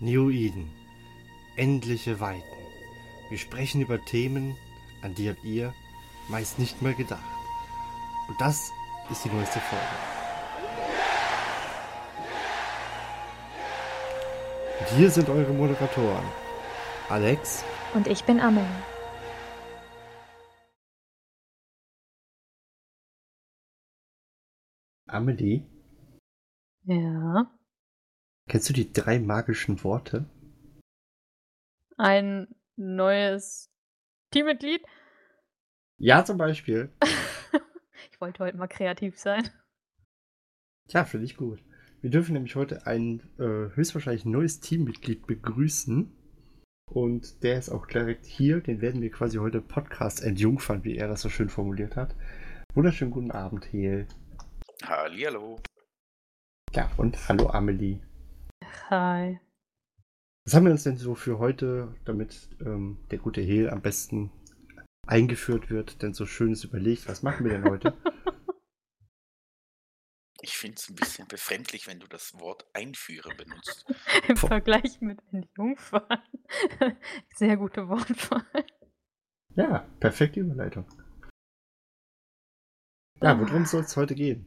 Neoiden. Endliche Weiten. Wir sprechen über Themen, an die habt ihr meist nicht mal gedacht. Und das ist die neueste Folge. Und hier sind eure Moderatoren. Alex. Und ich bin Amelie. Amelie? Ja. Kennst du die drei magischen Worte? Ein neues Teammitglied? Ja, zum Beispiel. ich wollte heute mal kreativ sein. Ja, finde ich gut. Wir dürfen nämlich heute ein äh, höchstwahrscheinlich neues Teammitglied begrüßen. Und der ist auch direkt hier. Den werden wir quasi heute Podcast entjungfern, wie er das so schön formuliert hat. Wunderschönen guten Abend, Hel. Hallihallo. Ja, und hallo Amelie. Hi. Was haben wir uns denn so für heute, damit ähm, der gute Hel am besten eingeführt wird, denn so schönes überlegt? Was machen wir denn heute? Ich finde es ein bisschen befremdlich, wenn du das Wort Einführer benutzt. Im Vergleich mit Entjungfern. Sehr gute Wortwahl. Ja, perfekte Überleitung. Ja, worum soll es heute gehen?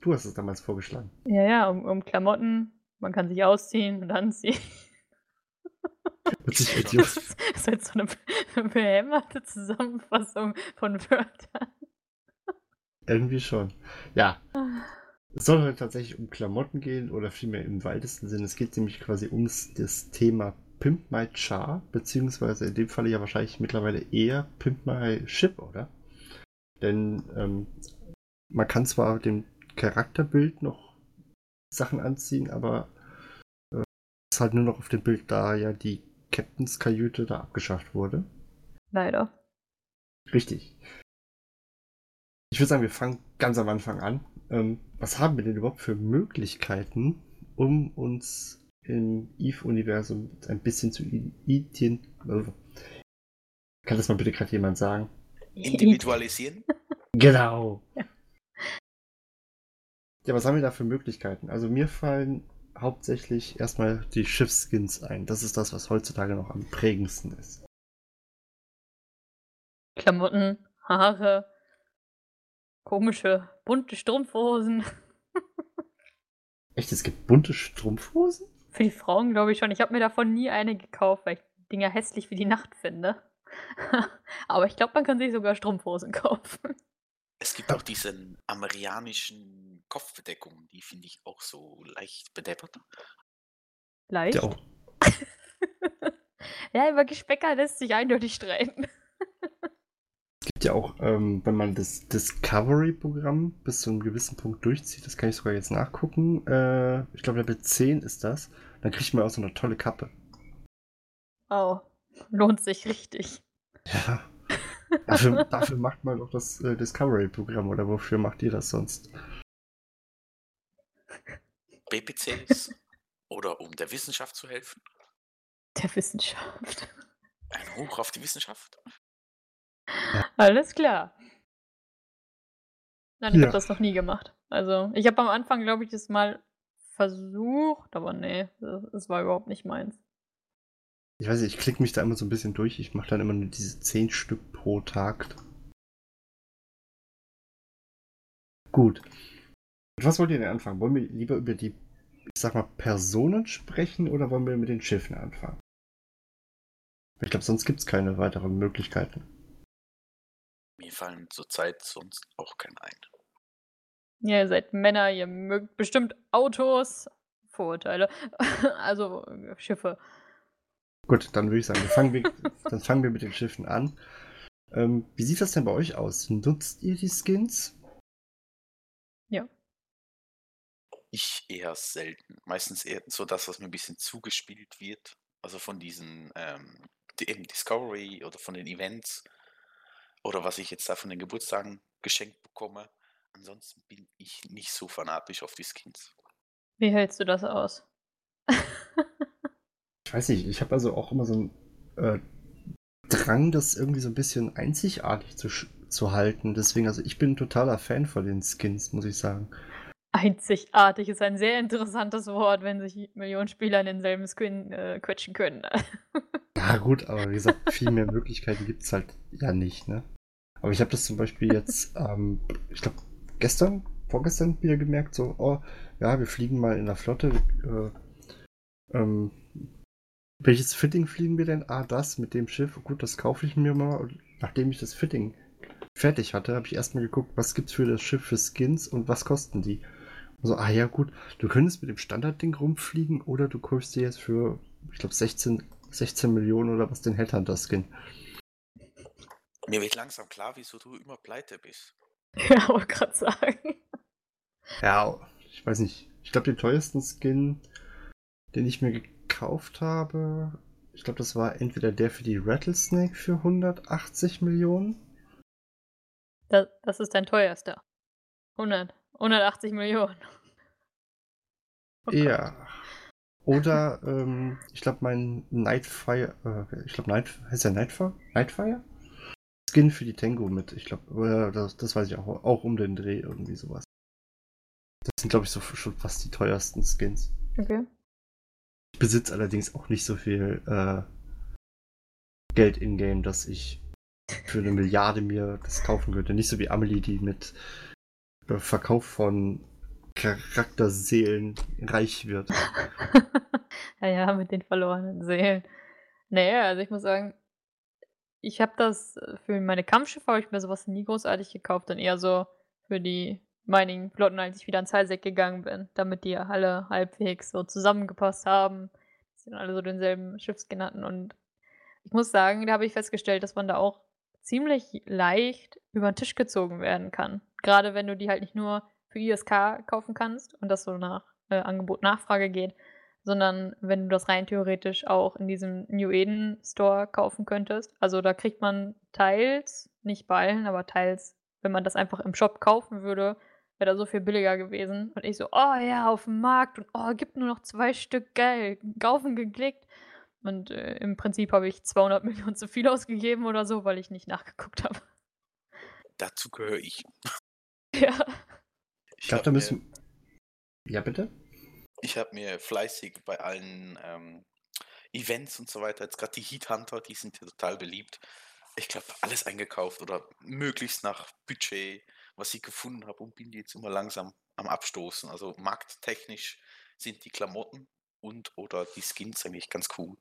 Du hast es damals vorgeschlagen. Ja, ja, um, um Klamotten. Man kann sich ausziehen und anziehen. Das ist, das ist jetzt so eine behämmerte Zusammenfassung von Wörtern. Irgendwie schon. Ja, es soll heute tatsächlich um Klamotten gehen oder vielmehr im weitesten Sinne. Es geht nämlich quasi ums das Thema Pimp My Char, beziehungsweise in dem Falle ja wahrscheinlich mittlerweile eher Pimp My Ship, oder? Denn ähm, man kann zwar dem Charakterbild noch Sachen anziehen, aber äh, es ist halt nur noch auf dem Bild, da ja die Captains Kajüte da abgeschafft wurde. Leider. Richtig. Ich würde sagen, wir fangen ganz am Anfang an. Ähm, was haben wir denn überhaupt für Möglichkeiten, um uns im Eve-Universum ein bisschen zu ident... Also, kann das mal bitte gerade jemand sagen? Individualisieren? Genau. Ja, was haben wir da für Möglichkeiten? Also mir fallen hauptsächlich erstmal die Schiffskins ein. Das ist das, was heutzutage noch am prägendsten ist. Klamotten, Haare, komische, bunte Strumpfhosen. Echt, es gibt bunte Strumpfhosen? Für die Frauen glaube ich schon. Ich habe mir davon nie eine gekauft, weil ich die Dinger hässlich wie die Nacht finde. Aber ich glaube, man kann sich sogar Strumpfhosen kaufen. Es gibt auch diesen amerikanischen Kopfbedeckungen, die finde ich auch so leicht bedeppert. Leicht. Ja, ja, über Gespecker lässt sich eindeutig streiten. Es gibt ja auch, ähm, wenn man das Discovery-Programm bis zu einem gewissen Punkt durchzieht, das kann ich sogar jetzt nachgucken. Äh, ich glaube, Level 10 ist das. Dann kriegt man auch so eine tolle Kappe. Oh, lohnt sich richtig. Ja. Dafür, dafür macht man doch das äh, Discovery-Programm oder wofür macht ihr das sonst? BPCs oder um der Wissenschaft zu helfen. Der Wissenschaft. Ein Hoch auf die Wissenschaft. Alles klar. Nein, ich Ja. habe das noch nie gemacht. Also, ich habe am Anfang, glaube ich, das mal versucht, aber nee, das war überhaupt nicht meins. Ich weiß nicht, ich klicke mich da immer so ein bisschen durch. Ich mache dann immer nur diese 10 Stück pro Tag. Gut. Mit was wollt ihr denn anfangen? Wollen wir lieber über die, ich sag mal, Personen sprechen oder wollen wir mit den Schiffen anfangen? Ich glaube, sonst gibt es keine weiteren Möglichkeiten. Mir fallen zurzeit sonst auch keine ein. Ja, ihr seid Männer, ihr mögt bestimmt Autos. Vorurteile. also äh, Schiffe. Gut, dann würde ich sagen, fangen wir, dann fangen wir mit den Schiffen an. Ähm, wie sieht das denn bei euch aus? Nutzt ihr die Skins? Ja. Ich eher selten. Meistens eher so das, was mir ein bisschen zugespielt wird. Also von diesen ähm, eben Discovery oder von den Events. Oder was ich jetzt da von den Geburtstagen geschenkt bekomme. Ansonsten bin ich nicht so fanatisch auf die Skins. Wie hältst du das aus? Ich weiß nicht, ich habe also auch immer so einen äh, Drang, das irgendwie so ein bisschen einzigartig zu, zu halten. Deswegen, also ich bin ein totaler Fan von den Skins, muss ich sagen. Einzigartig ist ein sehr interessantes Wort, wenn sich Millionen Spieler in denselben Skin, äh, quetschen können. Ja gut, aber wie gesagt, viel mehr Möglichkeiten gibt es halt ja nicht, ne? Aber ich habe das zum Beispiel jetzt, ähm, ich glaube, gestern, vorgestern wieder gemerkt, so, oh, ja, wir fliegen mal in der Flotte. Äh, ähm, welches Fitting fliegen wir denn? Ah, das mit dem Schiff. Gut, das kaufe ich mir mal. Und nachdem ich das Fitting fertig hatte, habe ich erstmal geguckt, was gibt's für das Schiff für Skins und was kosten die. Also, ah ja, gut, du könntest mit dem Standardding rumfliegen oder du kaufst dir jetzt für, ich glaube, 16, 16 Millionen oder was den Headhunter-Skin. Mir wird langsam klar, wieso du immer pleite bist. Ja, wollte gerade sagen. Ja, ich weiß nicht. Ich glaube, den teuersten Skin, den ich mir gekauft habe, ich glaube, das war entweder der für die Rattlesnake für 180 Millionen. Das, das ist dein teuerster. 100, 180 Millionen. Oh ja. Oder, ähm, ich glaube, mein Nightfire, äh, ich glaube, Night, heißt der Nightfire? Nightfire? Skin für die Tango mit, ich glaube, das, das weiß ich auch, auch um den Dreh, irgendwie sowas. Das sind, glaube ich, so schon fast die teuersten Skins. Okay. Ich besitze allerdings auch nicht so viel äh, Geld in-game, dass ich für eine Milliarde mir das kaufen könnte. Nicht so wie Amelie, die mit äh, Verkauf von Charakterseelen reich wird. ja, ja, mit den verlorenen Seelen. Naja, also ich muss sagen, ich habe das für meine Kampfschiffe habe ich mir sowas nie großartig gekauft, dann eher so für die Mining-Flotten, als ich wieder ans Highsec gegangen bin, damit die alle halbwegs so zusammengepasst haben, dass sie dann alle so denselben Schiffskin hatten. Und ich muss sagen, da habe ich festgestellt, dass man da auch ziemlich leicht über den Tisch gezogen werden kann. Gerade wenn du die halt nicht nur für ISK kaufen kannst und das so nach äh, Angebot-Nachfrage geht, sondern wenn du das rein theoretisch auch in diesem New Eden Store kaufen könntest. Also da kriegt man teils, nicht Ballen, aber teils, wenn man das einfach im Shop kaufen würde, wäre da so viel billiger gewesen. Und ich so, oh ja, auf dem Markt und oh, gibt nur noch zwei Stück, geil, kaufen geklickt. Und äh, im Prinzip habe ich 200 Millionen zu viel ausgegeben oder so, weil ich nicht nachgeguckt habe. Dazu gehöre ich. Ja. Ich glaube, da müssen. Ja, bitte? Ich habe mir fleißig bei allen ähm, Events und so weiter, jetzt gerade die Heat Hunter, die sind ja total beliebt. Ich glaube, alles eingekauft oder möglichst nach Budget, was ich gefunden habe und bin jetzt immer langsam am Abstoßen. Also markttechnisch sind die Klamotten und oder die Skins eigentlich ganz cool.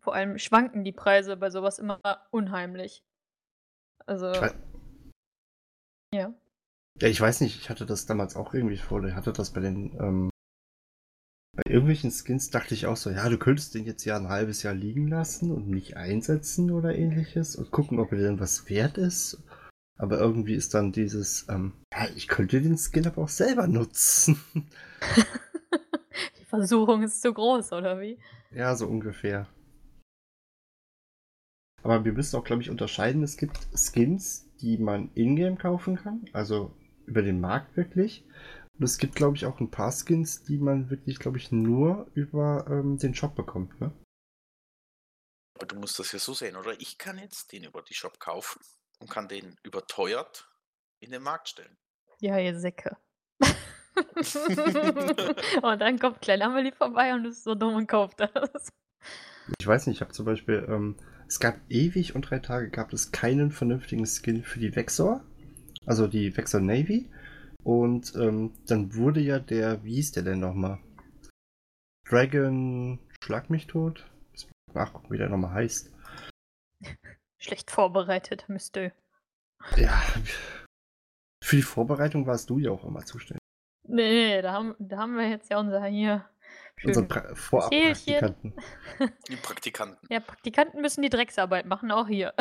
Vor allem schwanken die Preise bei sowas immer unheimlich. Also. Ja. Ja, ich weiß nicht, ich hatte das damals auch irgendwie vor. Ich hatte das bei den, ähm, bei irgendwelchen Skins dachte ich auch so, ja, du könntest den jetzt ja ein halbes Jahr liegen lassen und nicht einsetzen oder ähnliches und gucken, ob er denn was wert ist. Aber irgendwie ist dann dieses, ähm, ja, ich könnte den Skin aber auch selber nutzen. Die Versuchung ist zu groß, oder wie? Ja, so ungefähr. Aber wir müssen auch, glaube ich, unterscheiden. Es gibt Skins, die man in-game kaufen kann, also über den Markt wirklich. Und es gibt, glaube ich, auch ein paar Skins, die man wirklich, glaube ich, nur über ähm, den Shop bekommt, ne? Aber du musst das ja so sehen, oder? Ich kann jetzt den über die Shop kaufen und kann den überteuert in den Markt stellen. Ja, ihr Säcke. und dann kommt Klein Amelie vorbei und ist so dumm und kauft das. Ich weiß nicht, ich habe zum Beispiel, ähm, es gab ewig und drei Tage gab es keinen vernünftigen Skin für die Vexor also die Vexor Navy. Und ähm, dann wurde ja der, wie hieß der denn nochmal? Dragon Schlag mich tot? Nachgucken, wie der nochmal heißt. Schlecht vorbereitet, müsste. Ja, für die Vorbereitung warst du ja auch immer zuständig. Nee, nee, da haben, da haben wir jetzt ja unser hier. Unsere pra Vorab-Praktikanten. Die Praktikanten. Ja, Praktikanten müssen die Drecksarbeit machen, auch hier.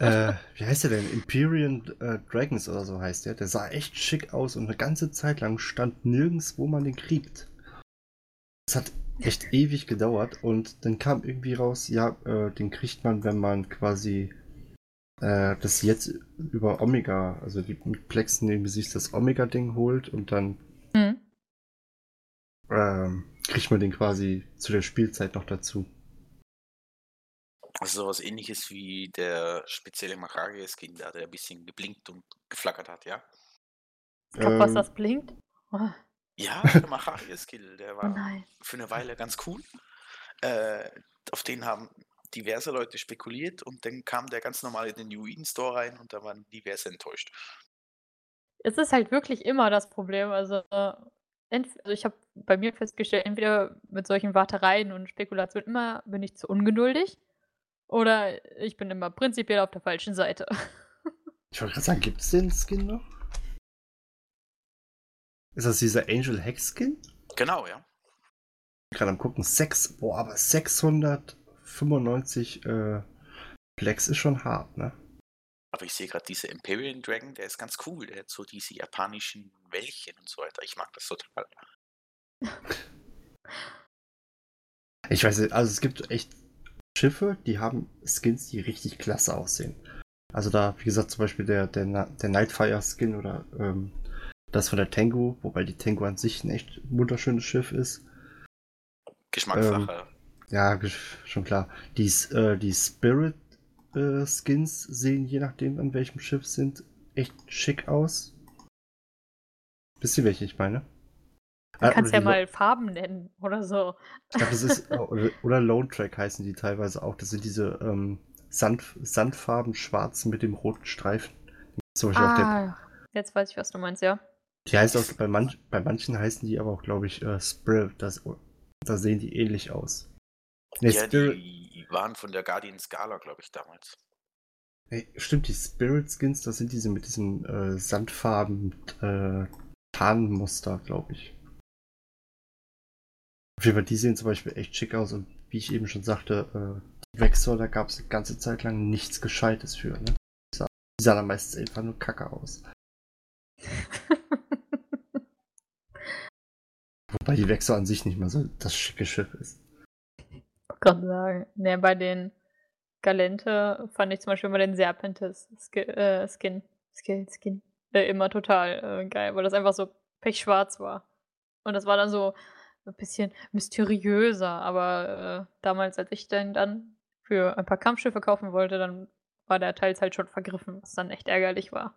Äh, wie heißt der denn? Imperial äh, Dragons oder so heißt der. Der sah echt schick aus und eine ganze Zeit lang stand nirgends, wo man den kriegt. Es hat echt ewig gedauert und dann kam irgendwie raus, ja, äh, den kriegt man, wenn man quasi äh, das jetzt über Omega, also die mit Plexen irgendwie sich das Omega-Ding holt und dann mhm. ähm, kriegt man den quasi zu der Spielzeit noch dazu. Also sowas ähnliches wie der spezielle Makage-Skin, der ein bisschen geblinkt und geflackert hat, ja? Grad was, Ähm, das blinkt? Oh, Ja, der Macharia-Skill, der war nein. für eine Weile ganz cool. Äh, auf den haben diverse Leute spekuliert und dann kam der ganz normal in den New Eden Store rein und da waren diverse enttäuscht. Es ist halt wirklich immer das Problem. Also, also ich habe bei mir festgestellt, entweder mit solchen Wartereien und Spekulationen immer bin ich zu ungeduldig oder ich bin immer prinzipiell auf der falschen Seite. Ich wollte gerade sagen, gibt es den Skin noch? Ist das dieser Angel Hex Skin? Genau, ja. Gerade am gucken, 6, boah, aber 695 äh, Plex ist schon hart, ne? Aber ich sehe gerade diese Imperial Dragon, der ist ganz cool. Der hat so diese japanischen Wellchen und so weiter. Ich mag das total. Ich weiß nicht, also es gibt echt Schiffe, die haben Skins, die richtig klasse aussehen. Also da, wie gesagt, zum Beispiel der, der, der Nightfire Skin oder ähm, das von der Tango, wobei die Tango an sich ein echt wunderschönes Schiff ist. Geschmackssache. Ja, gesch- schon klar. Die, äh, die Spirit äh, Skins sehen, je nachdem an welchem Schiff sind, echt schick aus. Wisst ihr, welche ich meine? Du Ah, kannst ja mal Farben nennen oder so. Ich glaube, das ist, oder, oder Lone Track heißen die teilweise auch. Das sind diese ähm, Sand, Sandfarben schwarz mit dem roten Streifen. Zum Beispiel auf der, Ah, jetzt weiß ich, was du meinst, ja. Die heißt auch, bei, manch, bei manchen heißen die aber auch, glaube ich, äh, Spirit. Das, da sehen die ähnlich aus. Nee, ja, Spirit, die waren von der Guardian Scala, glaube ich, damals. nee, stimmt, die Spirit Skins, das sind diese mit diesem äh, Sandfarben äh, Tarnmuster, glaube ich. Auf jeden Fall, die sehen zum Beispiel echt schick aus und wie ich eben schon sagte, äh, die Vexor, da gab es eine ganze Zeit lang nichts Gescheites für. Ne? Die sah- Die sahen dann meistens einfach nur kacke aus. Wobei die Vexor an sich nicht mal so das schicke Schiff ist. gerade sagen. Ne, bei den Galente fand ich zum Beispiel immer den Serpentis äh, Skin, Skill, Skin, äh, immer total äh, geil, weil das einfach so pechschwarz war. Und das war dann so ein bisschen mysteriöser, aber äh, damals, als ich den dann für ein paar Kampfschiffe kaufen wollte, dann war der teils halt schon vergriffen, was dann echt ärgerlich war.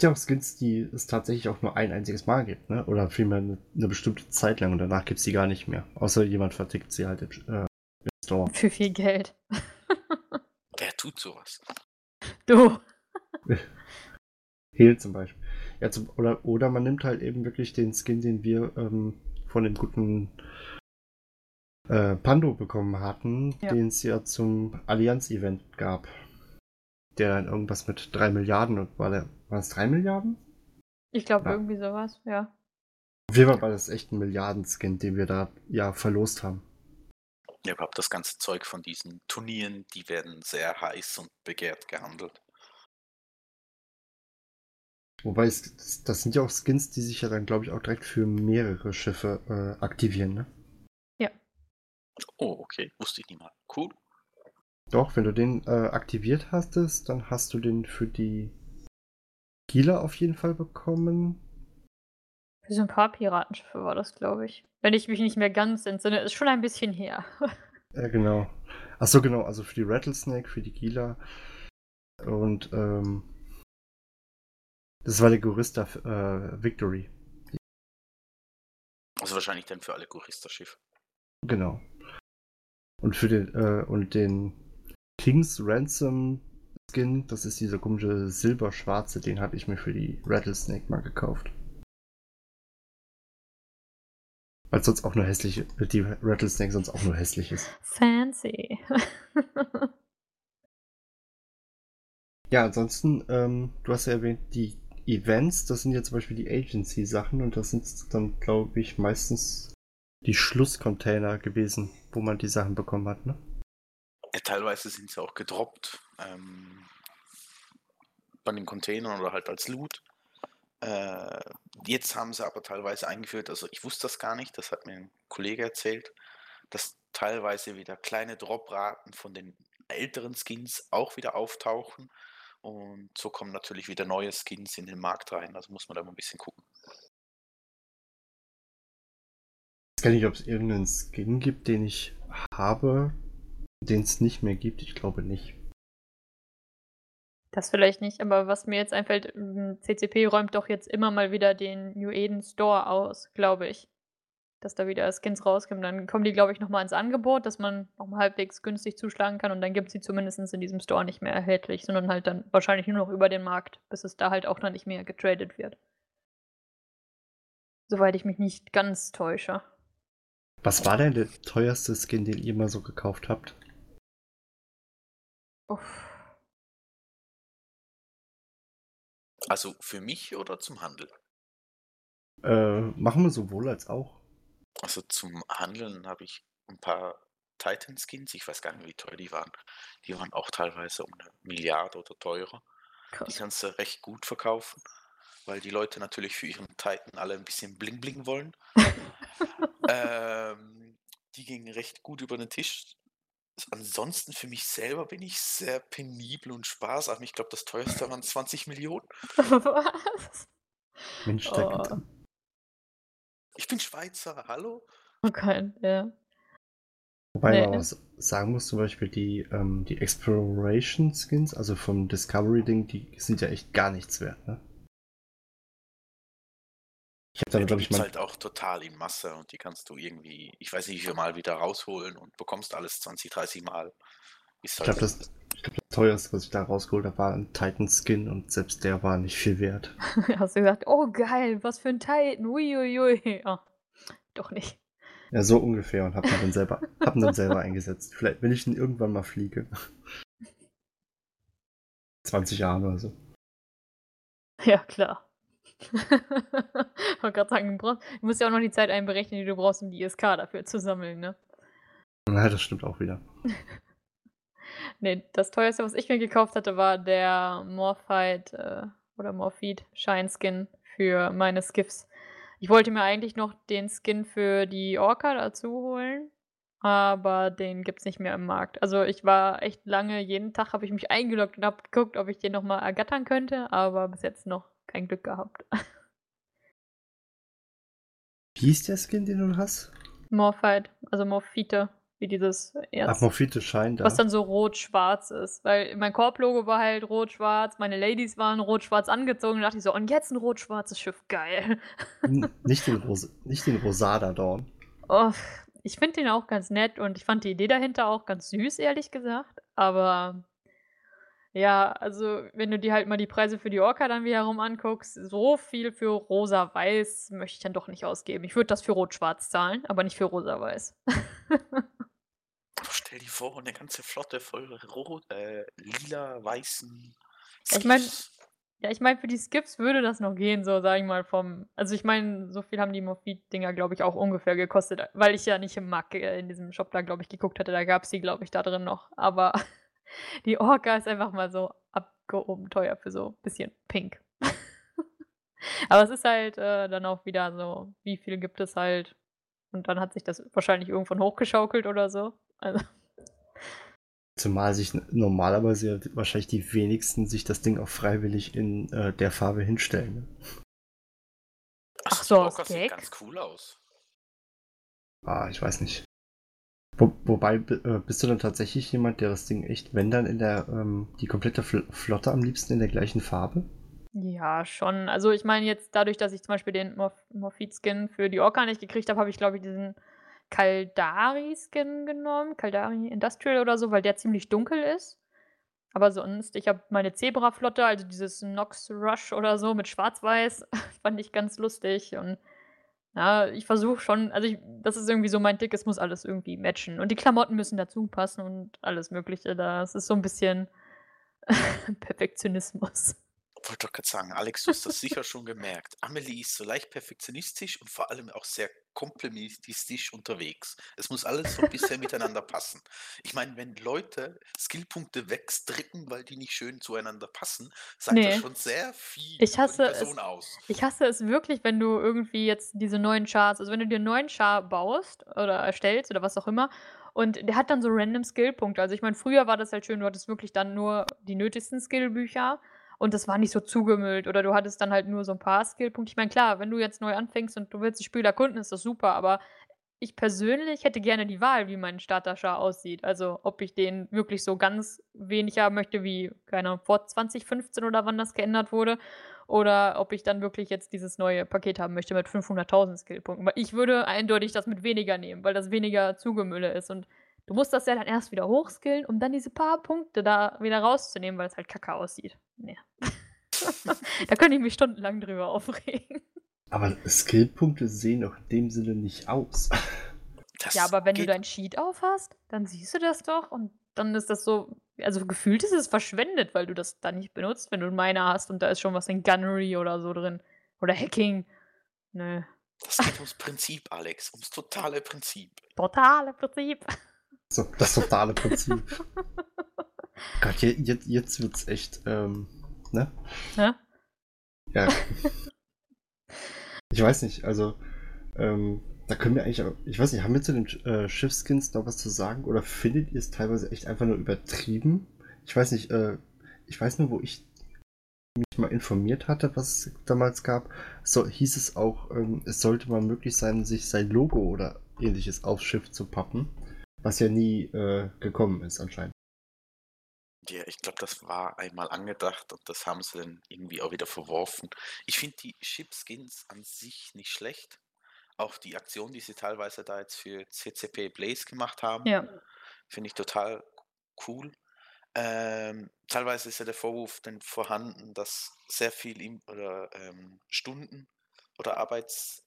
Es gibt ja auch Skins, die es tatsächlich auch nur ein einziges Mal gibt, ne? Oder vielmehr eine, eine bestimmte Zeit lang und danach gibt es die gar nicht mehr. Außer jemand vertickt sie halt im, äh, im Store. Für viel Geld. Wer tut sowas? Du. Heal zum Beispiel. Ja, zum, oder, oder man nimmt halt eben wirklich den Skin, den wir ähm, von dem guten äh, Pando bekommen hatten, Ja. den es ja zum Allianz-Event gab. Der dann irgendwas mit 3 Milliarden und war der. War es 3 Milliarden? Ich glaube Ja. irgendwie sowas, ja. Auf jeden Fall war das echt ein Milliarden-Skin, den wir da ja verlost haben. Ja, überhaupt das ganze Zeug von diesen Turnieren, die werden sehr heiß und begehrt gehandelt. Wobei es, das- das sind ja auch Skins, die sich ja dann, glaube ich, auch direkt für mehrere Schiffe äh, aktivieren, ne? Oh, okay, wusste ich nicht mal. Cool. Doch, wenn du den äh, aktiviert hastest, dann hast du den für die Gila auf jeden Fall bekommen. Für so ein paar Piratenschiffe war das, glaube ich. Wenn ich mich nicht mehr ganz entsinne, ist schon ein bisschen her. Ja, genau. Achso, genau, also für die Rattlesnake, für die Gila. Und ähm, das war der Gorista äh, Victory. Also wahrscheinlich dann für alle Gurista-Schiffe. Genau. Und für den äh, und den King's Ransom Skin, das ist dieser komische silberschwarze, den habe ich mir für die Rattlesnake mal gekauft. Weil sonst auch nur hässlich, die Rattlesnake sonst auch nur hässlich ist. Fancy. Ja, ansonsten, ähm, du hast ja erwähnt, die Events, das sind ja zum Beispiel die Agency-Sachen und das sind dann, glaube ich, meistens die Schlusscontainer gewesen, wo man die Sachen bekommen hat, ne? Ja, teilweise sind sie auch gedroppt. Ähm, bei den Containern oder halt als Loot. Äh, jetzt haben sie aber teilweise eingeführt, also ich wusste das gar nicht, das hat mir ein Kollege erzählt, dass teilweise wieder kleine Dropraten von den älteren Skins auch wieder auftauchen. Und so kommen natürlich wieder neue Skins in den Markt rein. Also muss man da mal ein bisschen gucken. Ich weiß gar nicht, ob es irgendeinen Skin gibt, den ich habe, den es nicht mehr gibt. Ich glaube nicht. Das vielleicht nicht, aber was mir jetzt einfällt, hm, CCP räumt doch jetzt immer mal wieder den New Eden Store aus, glaube ich. Dass da wieder Skins rauskommen. Dann kommen die, glaube ich, noch mal ins Angebot, dass man noch mal halbwegs günstig zuschlagen kann und dann gibt es sie zumindest in diesem Store nicht mehr erhältlich, sondern halt dann wahrscheinlich nur noch über den Markt, bis es da halt auch dann nicht mehr getradet wird. Soweit ich mich nicht ganz täusche. Was war denn der teuerste Skin, den ihr mal so gekauft habt? Uff. Also für mich oder zum Handel? Äh, machen wir sowohl als auch. Also zum Handeln habe ich ein paar Titan-Skins, ich weiß gar nicht, wie teuer die waren. Die waren auch teilweise um eine Milliarde oder teurer. Die Krass. kannst du recht gut verkaufen, weil die Leute natürlich für ihren Titan alle ein bisschen bling bling wollen. ähm, die gingen recht gut über den Tisch. Ansonsten für mich selber bin ich sehr penibel und sparsam. Ich glaube, das teuerste waren 20 Millionen. Was? Mensch, da Oh. geht Ich bin Schweizer, hallo? Okay, ja. Wobei Nee. man was sagen muss, zum Beispiel die, ähm, die Exploration Skins, also vom Discovery-Ding, die sind ja echt gar nichts wert, ne? Ich habe Ja, dann, die glaube ich, mal. halt auch total in Masse und die kannst du irgendwie, ich weiß nicht, wie viel Mal wieder rausholen und bekommst alles 20, 30 Mal. Ist Ich halt glaube, das, glaub, das teuerste, was ich da rausgeholt habe, war ein Titan-Skin und selbst der war nicht viel wert. Hast du gesagt, oh geil, was für ein Titan, uiuiui. Ah, doch nicht. Ja, so ungefähr und habe ihn dann selber, hab ihn dann selber eingesetzt. Vielleicht, wenn ich ihn irgendwann mal fliege. 20 Jahre oder so. Ja, klar. Ich wollte gerade sagen, du, du musst ja auch noch die Zeit einberechnen, die du brauchst, um die ISK dafür zu sammeln, ne? Na, das stimmt auch wieder. Nee, das teuerste, was ich mir gekauft hatte, war der Morphite äh, oder Morphite Shine Skin für meine Skiffs. Ich wollte mir eigentlich noch den Skin für die Orca dazu holen, aber den gibt's nicht mehr im Markt. Also ich war echt lange, jeden Tag habe ich mich eingeloggt und habe geguckt, ob ich den nochmal ergattern könnte, aber bis jetzt noch kein Glück gehabt. Wie hieß der Skin, den du hast? Morphite, also Morphite, wie dieses Erz. Aphrophite Schein da. Was dann so rot-schwarz ist. Weil mein Korb-Logo war halt rot-schwarz, meine Ladies waren rot-schwarz angezogen. Da dachte ich so, und jetzt ein rot-schwarzes Schiff, geil. Nicht, den Ros nicht den Rosada Dawn. Oh, ich finde den auch ganz nett und ich fand die Idee dahinter auch ganz süß, ehrlich gesagt. Aber ja, also wenn du dir halt mal die Preise für die Orca dann wiederum anguckst, so viel für rosa-weiß möchte ich dann doch nicht ausgeben. Ich würde das für rot-schwarz zahlen, aber nicht für rosa-weiß. Stell dir vor, eine ganze Flotte voll rot, äh, lila, weißen. Ja, ich mein- Skiffs. Ja, ich meine, für die Skips würde das noch gehen, so sag ich mal vom. Also ich meine, so viel haben die Morphit-Dinger, glaube ich, auch ungefähr gekostet, weil ich ja nicht im Markt äh, in diesem Shop da, glaube ich, geguckt hatte. Da gab es die, glaube ich, da drin noch. Aber die Orca ist einfach mal so abgehoben teuer für so ein bisschen pink. Aber es ist halt äh, dann auch wieder so, wie viel gibt es halt. Und dann hat sich das wahrscheinlich irgendwann hochgeschaukelt oder so. Also, Zumal sich normalerweise ja wahrscheinlich die wenigsten sich das Ding auch freiwillig in äh, der Farbe hinstellen. Ne? Ach so, Orcas sieht ganz cool aus. Ah, ich weiß nicht. Wo, wobei, äh, bist du dann tatsächlich jemand, der das Ding echt, wenn dann in der, ähm, die komplette Fl Flotte am liebsten in der gleichen Farbe? Ja, schon. Also ich meine jetzt dadurch, dass ich zum Beispiel den Morph Morphit-Skin für die Orca nicht gekriegt habe, habe ich glaube ich diesen Kaldari-Skin genommen. Kaldari Industrial oder so, weil der ziemlich dunkel ist. Aber sonst, ich habe meine Zebra-Flotte, also dieses Nox Rush oder so mit Schwarz-Weiß, fand ich ganz lustig. Und ja, ich versuche schon, also ich, das ist irgendwie so mein Tick, es muss alles irgendwie matchen. Und die Klamotten müssen dazu passen und alles Mögliche. Das ist so ein bisschen Perfektionismus. Wollte doch gerade sagen, Alex, du hast das sicher schon gemerkt. Amelie ist so leicht perfektionistisch und vor allem auch sehr komplementistisch unterwegs. Es muss alles so ein bisschen miteinander passen. Ich meine, wenn Leute Skillpunkte wegstricken, weil die nicht schön zueinander passen, sagt Nee. das schon sehr viel Ich hasse die es. Person aus. Ich hasse es wirklich, wenn du irgendwie jetzt diese neuen Chars, also wenn du dir einen neuen Char baust oder erstellst oder was auch immer, und der hat dann so random Skillpunkte. Also ich meine, früher war das halt schön, du hattest wirklich dann nur die nötigsten Skillbücher und das war nicht so zugemüllt oder du hattest dann halt nur so ein paar Skillpunkte. Ich meine, klar, wenn du jetzt neu anfängst und du willst das Spiel erkunden, ist das super, aber ich persönlich hätte gerne die Wahl, wie mein Starter-Char aussieht. Also, ob ich den wirklich so ganz wenig haben möchte, wie, keine Ahnung, vor 2015 oder wann das geändert wurde. Oder ob ich dann wirklich jetzt dieses neue Paket haben möchte mit 500.000 Skillpunkten. Weil ich würde eindeutig das mit weniger nehmen, weil das weniger Zugemülle ist. Und du musst das ja dann erst wieder hochskillen, um dann diese paar Punkte da wieder rauszunehmen, weil es halt kacke aussieht. Nee. da könnte ich mich stundenlang drüber aufregen. Aber Skillpunkte sehen doch in dem Sinne nicht aus. Das ja, aber wenn du dein Sheet aufhast, dann siehst du das doch und dann ist das so, also gefühlt ist es verschwendet, weil du das dann nicht benutzt, wenn du einen Miner hast und da ist schon was in Gunnery oder so drin. Oder Hacking. Nö. Das geht ums Prinzip, Alex. Ums totale Prinzip. Totale Prinzip. So, das totale Prinzip. Gott, jetzt, jetzt wird's echt, ähm, ne? Ja. Ja. Ich weiß nicht, also ähm, da können wir eigentlich, ich weiß nicht, haben wir zu den äh, Schiffskins noch was zu sagen oder findet ihr es teilweise echt einfach nur übertrieben? Ich weiß nicht, äh, ich weiß nur, wo ich mich mal informiert hatte, was es damals gab, so hieß es auch, ähm, es sollte mal möglich sein, sich sein Logo oder ähnliches aufs Schiff zu pappen, was ja nie äh, gekommen ist anscheinend. Ja, ich glaube, das war einmal angedacht und das haben sie dann irgendwie auch wieder verworfen. Ich finde die Chip-Skins an sich nicht schlecht. Auch die Aktion, die sie teilweise da jetzt für CCP Blaze gemacht haben, Ja. finde ich total cool. Ähm, teilweise ist ja der Vorwurf dann vorhanden, dass sehr viel im, oder ähm, Stunden oder Arbeits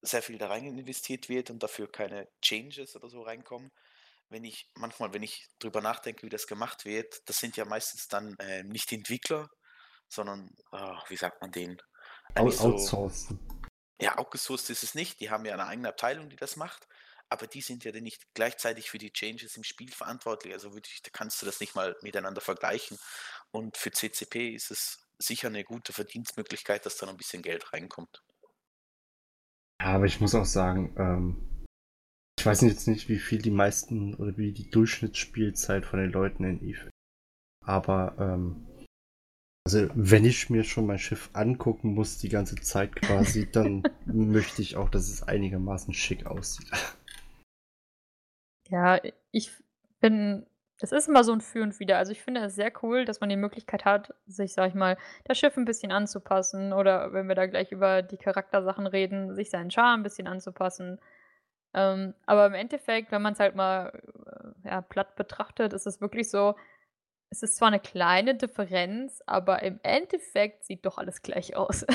sehr viel da rein investiert wird und dafür keine Changes oder so reinkommen wenn ich manchmal, wenn ich drüber nachdenke, wie das gemacht wird, das sind ja meistens dann äh, nicht die Entwickler, sondern, oh, wie sagt man den? Outsourcen. So, ja, outgesourced ist es nicht. Die haben ja eine eigene Abteilung, die das macht. Aber die sind ja dann nicht gleichzeitig für die Changes im Spiel verantwortlich. Also wirklich, da kannst du das nicht mal miteinander vergleichen. Und für CCP ist es sicher eine gute Verdienstmöglichkeit, dass da noch ein bisschen Geld reinkommt. Ja, aber ich muss auch sagen, ähm, ich weiß jetzt nicht, wie viel die meisten oder wie die Durchschnittsspielzeit von den Leuten in Eve ist. Aber, ähm, also wenn ich mir schon mein Schiff angucken muss, die ganze Zeit quasi, dann möchte ich auch, dass es einigermaßen schick aussieht. Ja, ich bin, es ist immer so ein Für und Wider. Also ich finde es sehr cool, dass man die Möglichkeit hat, sich, sag ich mal, das Schiff ein bisschen anzupassen oder wenn wir da gleich über die Charaktersachen reden, sich seinen Charme ein bisschen anzupassen. Ähm, aber im Endeffekt, wenn man es halt mal äh, ja, platt betrachtet, ist es wirklich so, es ist zwar eine kleine Differenz, aber im Endeffekt sieht doch alles gleich aus.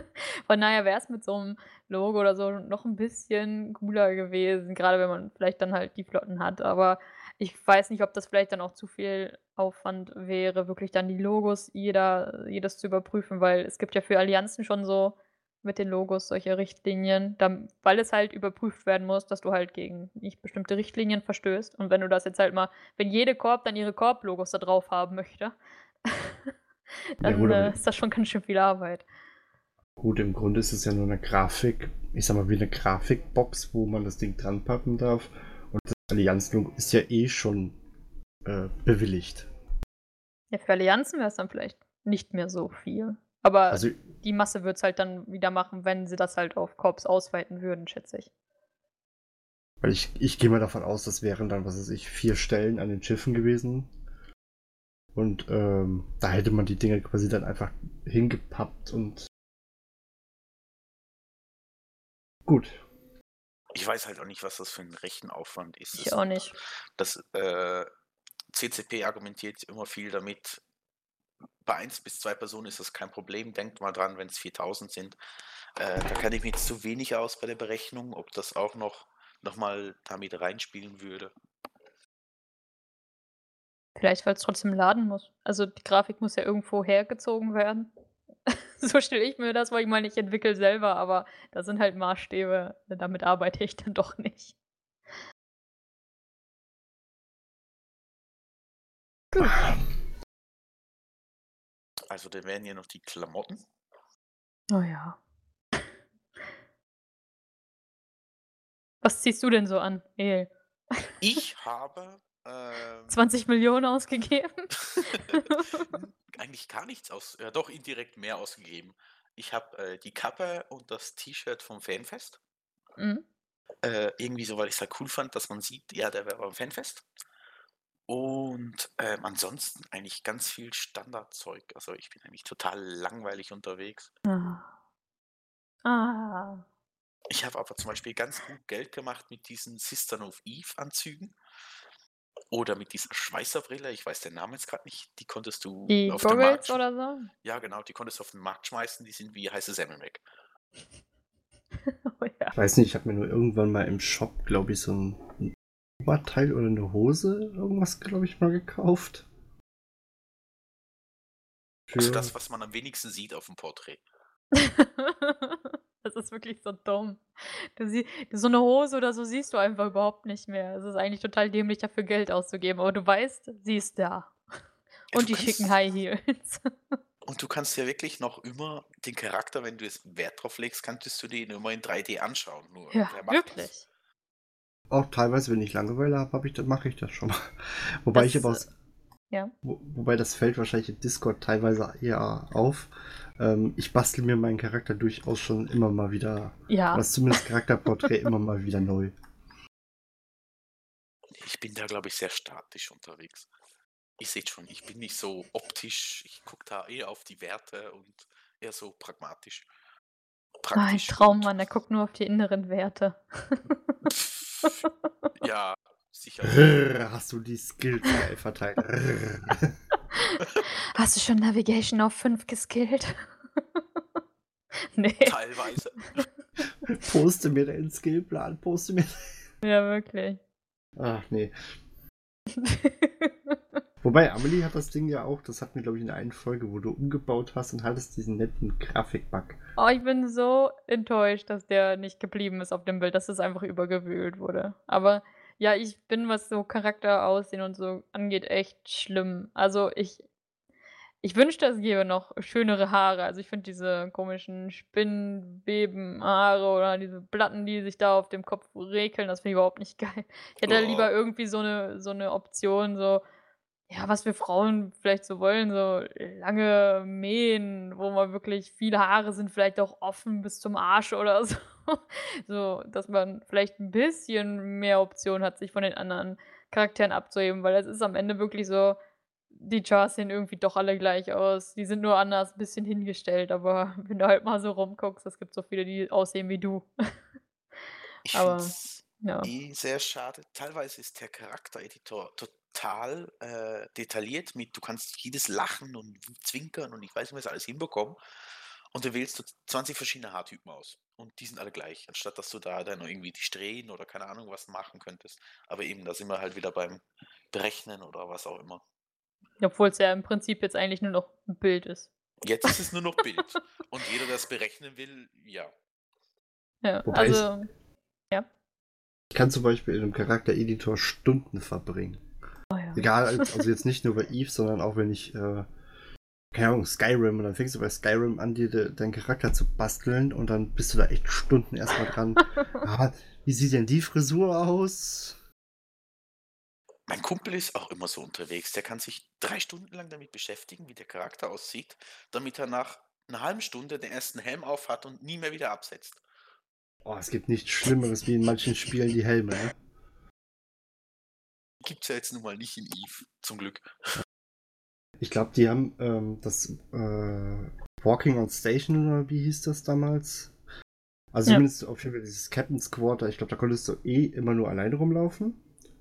Von daher wäre es mit so einem Logo oder so noch ein bisschen cooler gewesen, gerade wenn man vielleicht dann halt die Flotten hat. Aber ich weiß nicht, ob das vielleicht dann auch zu viel Aufwand wäre, wirklich dann die Logos jeder, jedes zu überprüfen, weil es gibt ja für Allianzen schon so mit den Logos solche Richtlinien, dann, weil es halt überprüft werden muss, dass du halt gegen nicht bestimmte Richtlinien verstößt. Und wenn du das jetzt halt mal, wenn jede Korb dann ihre Korb-Logos da drauf haben möchte, dann ja, äh, ist das schon ganz schön viel Arbeit. Gut, im Grunde ist es ja nur eine Grafik, ich sag mal wie eine Grafikbox, wo man das Ding dran pappen darf. Und das Allianz-Logo ist ja eh schon äh, bewilligt. Ja, für Allianzen wäre es dann vielleicht nicht mehr so viel. Aber also, die Masse wird es halt dann wieder machen, wenn sie das halt auf Korps ausweiten würden, schätze ich. Weil ich, ich gehe mal davon aus, das wären dann, was weiß ich, vier Stellen an den Schiffen gewesen. Und ähm, da hätte man die Dinge quasi dann einfach hingepappt und. Gut. Ich weiß halt auch nicht, was das für ein Rechenaufwand ist. Ich auch nicht. Das äh, CCP argumentiert immer viel damit, bei 1 bis 2 Personen ist das kein Problem. Denkt mal dran, wenn es 4000 sind. Äh, da kann ich mir jetzt zu wenig aus bei der Berechnung, ob das auch noch, noch mal damit reinspielen würde. Vielleicht, weil es trotzdem laden muss. Also die Grafik muss ja irgendwo hergezogen werden. so stelle ich mir das vor. Ich meine, ich entwickle selber, aber da sind halt Maßstäbe. Damit arbeite ich dann doch nicht. Gut. Also da wären ja noch die Klamotten. Oh ja. Was ziehst du denn so an, El? Ich habe ähm, 20 Millionen ausgegeben. Eigentlich gar nichts aus, ja doch indirekt mehr ausgegeben. Ich habe äh, die Kappe und das T-Shirt vom Fanfest. Mhm. Äh, irgendwie so, weil ich es halt cool fand, dass man sieht, ja, der wäre beim Fanfest. Und ähm, ansonsten eigentlich ganz viel Standardzeug. Also ich bin eigentlich total langweilig unterwegs. Ah. Ah. Ich habe aber zum Beispiel ganz gut Geld gemacht mit diesen Sistern of Eve Anzügen. Oder mit dieser Schweißerbrille, ich weiß den Namen jetzt gerade nicht, die konntest du Die auf den Markt oder so? Ja, genau, die konntest du auf den Markt schmeißen, die sind wie heiße Semmeln weg. Oh ja. Ich weiß nicht, ich habe mir nur irgendwann mal im Shop, glaube ich, so ein Oberteil oder eine Hose, irgendwas, glaube ich, mal gekauft. Also Für, das, was man am wenigsten sieht auf dem Porträt. Das ist wirklich so dumm. Du sie so 'ne Hose oder so siehst du einfach überhaupt nicht mehr. Es ist eigentlich total dämlich, dafür Geld auszugeben, aber du weißt, sie ist da. Ja, Und du die schicken kannst High Heels. und du kannst ja wirklich noch immer den Charakter, wenn du jetzt Wert drauf legst, könntest du den immer in 3D anschauen. Nur, Ja, wer macht das? Auch teilweise, wenn ich Langeweile habe, hab ich, das- mache ich das schon mal. Wobei ich Das, aber äh aus, ja. wo, wobei das fällt wahrscheinlich im Discord teilweise eher auf. Ähm, ich bastel mir meinen Charakter durchaus schon immer mal wieder, Ja. was zumindest Charakterporträt immer mal wieder neu. Ich bin da, glaube ich, sehr statisch unterwegs. Ihr seht schon, ich bin nicht so optisch, ich gucke da eher auf die Werte und eher so pragmatisch. Ein Praktisch und Traummann, der guckt nur auf die inneren Werte. ja, sicher. Hast du die Skills verteilt? Hast du schon Navigation auf 5 geskillt? Ne. Teilweise. poste mir deinen Skillplan, poste mir. Ja, wirklich. Ach nee. Wobei, Amelie hat das Ding ja auch, das hatten wir, glaube ich, in der einen Folge, wo du umgebaut hast und hattest diesen netten Grafikbug. Oh, ich bin so enttäuscht, dass der nicht geblieben ist auf dem Bild, dass es einfach übergewühlt wurde. Aber ja, ich bin, was so Charakter aussehen und so angeht, echt schlimm. Also ich, ich wünschte, es gäbe noch schönere Haare. Also ich finde diese komischen Spinnenwebenhaare oder diese Platten, die sich da auf dem Kopf rekeln, das finde ich überhaupt nicht geil. Ich hätte Oh. lieber irgendwie so eine, so eine Option, so, ja, was wir Frauen vielleicht so wollen, so lange Mähen, wo man wirklich viele Haare sind, vielleicht auch offen bis zum Arsch oder so. So, dass man vielleicht ein bisschen mehr Optionen hat, sich von den anderen Charakteren abzuheben, weil es ist am Ende wirklich so, die Chars sehen irgendwie doch alle gleich aus. Die sind nur anders ein bisschen hingestellt, aber wenn du halt mal so rumguckst, es gibt so viele, die aussehen wie du. Ich Aber ja. eh sehr schade. Teilweise ist der Charaktereditor total äh, detailliert mit, du kannst jedes Lachen und Zwinkern und ich weiß nicht, was alles hinbekommen. Und du wählst du 20 verschiedene Haartypen aus. Und die sind alle gleich, anstatt dass du da dann irgendwie die Strähnen oder keine Ahnung was machen könntest. Aber eben, da sind wir halt wieder beim Berechnen oder was auch immer. Obwohl es ja im Prinzip jetzt eigentlich nur noch ein Bild ist. Jetzt ist es nur noch Bild. Und jeder, der es berechnen will, ja. Ja, Wobei ich- also, Ich kann zum Beispiel in einem Charaktereditor Stunden verbringen. Egal, also jetzt nicht nur bei Eve, sondern auch wenn ich, äh, keine Ahnung, Skyrim, und dann fängst du bei Skyrim an, dir de, deinen Charakter zu basteln und dann bist du da echt Stunden erstmal dran. ah, wie sieht denn die Frisur aus? Mein Kumpel ist auch immer so unterwegs. Der kann sich drei Stunden lang damit beschäftigen, wie der Charakter aussieht, damit er nach einer halben Stunde den ersten Helm aufhat und nie mehr wieder absetzt. Oh, es gibt nichts Schlimmeres wie in manchen Spielen die Helme. Ne? Gibt's ja jetzt nun mal nicht in Eve, zum Glück. Ich glaube, die haben ähm, das äh, Walking on Station oder wie hieß das damals? Also Ja. zumindest auf jeden Fall dieses Captain's Quarter. Ich glaube, da konntest du eh immer nur alleine rumlaufen.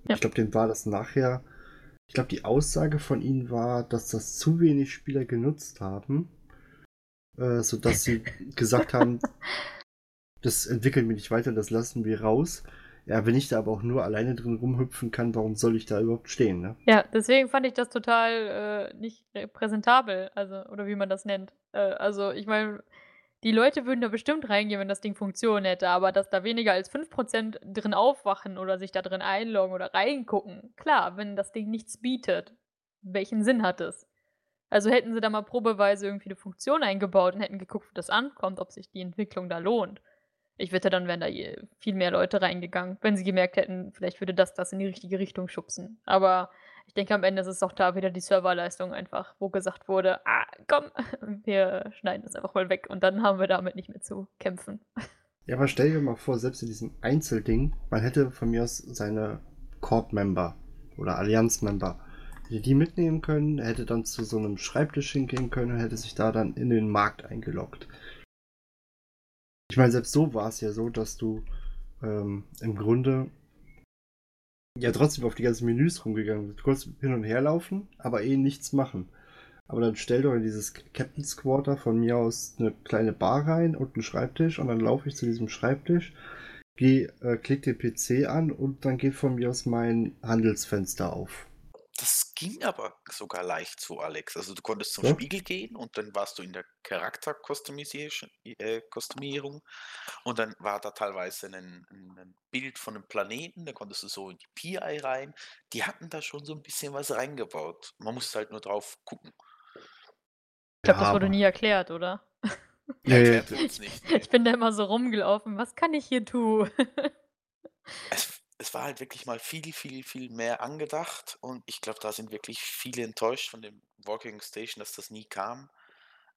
Ja. Ich glaube, dem war das nachher. Ich glaube, die Aussage von ihnen war, dass das zu wenig Spieler genutzt haben, äh, sodass sie gesagt haben, das entwickeln wir nicht weiter, das lassen wir raus. Ja, wenn ich da aber auch nur alleine drin rumhüpfen kann, warum soll ich da überhaupt stehen, ne? Ja, deswegen fand ich das total äh, nicht repräsentabel, also, oder wie man das nennt. Äh, also, ich meine, die Leute würden da bestimmt reingehen, wenn das Ding Funktion hätte, aber dass da weniger als 5% drin aufwachen oder sich da drin einloggen oder reingucken, klar, wenn das Ding nichts bietet, welchen Sinn hat es? Also hätten sie da mal probeweise irgendwie eine Funktion eingebaut und hätten geguckt, wie das ankommt, ob sich die Entwicklung da lohnt. Ich wette, dann wären da viel mehr Leute reingegangen, wenn sie gemerkt hätten, vielleicht würde das das in die richtige Richtung schubsen. Aber ich denke, am Ende ist es auch da wieder die Serverleistung einfach, wo gesagt wurde, ah, komm, wir schneiden das einfach mal weg und dann haben wir damit nicht mehr zu kämpfen. Ja, aber stell dir mal vor, selbst in diesem Einzelding, man hätte von mir aus seine Corp-Member oder Allianz-Member, hätte die mitnehmen können, hätte dann zu so einem Schreibtisch hingehen können und hätte sich da dann in den Markt eingeloggt. Ich meine, selbst so war es ja so, dass du ähm, im Grunde ja trotzdem auf die ganzen Menüs rumgegangen bist. Konntest hin und her laufen, aber eh nichts machen. Aber dann stell doch in dieses Captain's Quarter von mir aus eine kleine Bar rein und einen Schreibtisch und dann laufe ich zu diesem Schreibtisch, geh, äh, klick den PC an und dann geht von mir aus mein Handelsfenster auf. Ging aber sogar leicht so, Alex. Also du konntest zum Ja. Spiegel gehen und dann warst du in der Charakter-Customization- äh, und dann war da teilweise ein, ein Bild von einem Planeten, da konntest du so in die PI rein. Die hatten da schon so ein bisschen was reingebaut. Man musste halt nur drauf gucken. Ich glaube, das wurde aber- nie erklärt, oder? Ja, ja, Erklärt nicht. nee. Ich bin da immer so rumgelaufen. Was kann ich hier tun? Es, es war halt wirklich mal viel, viel, viel mehr angedacht und ich glaube, da sind wirklich viele enttäuscht von dem Walking Station, dass das nie kam.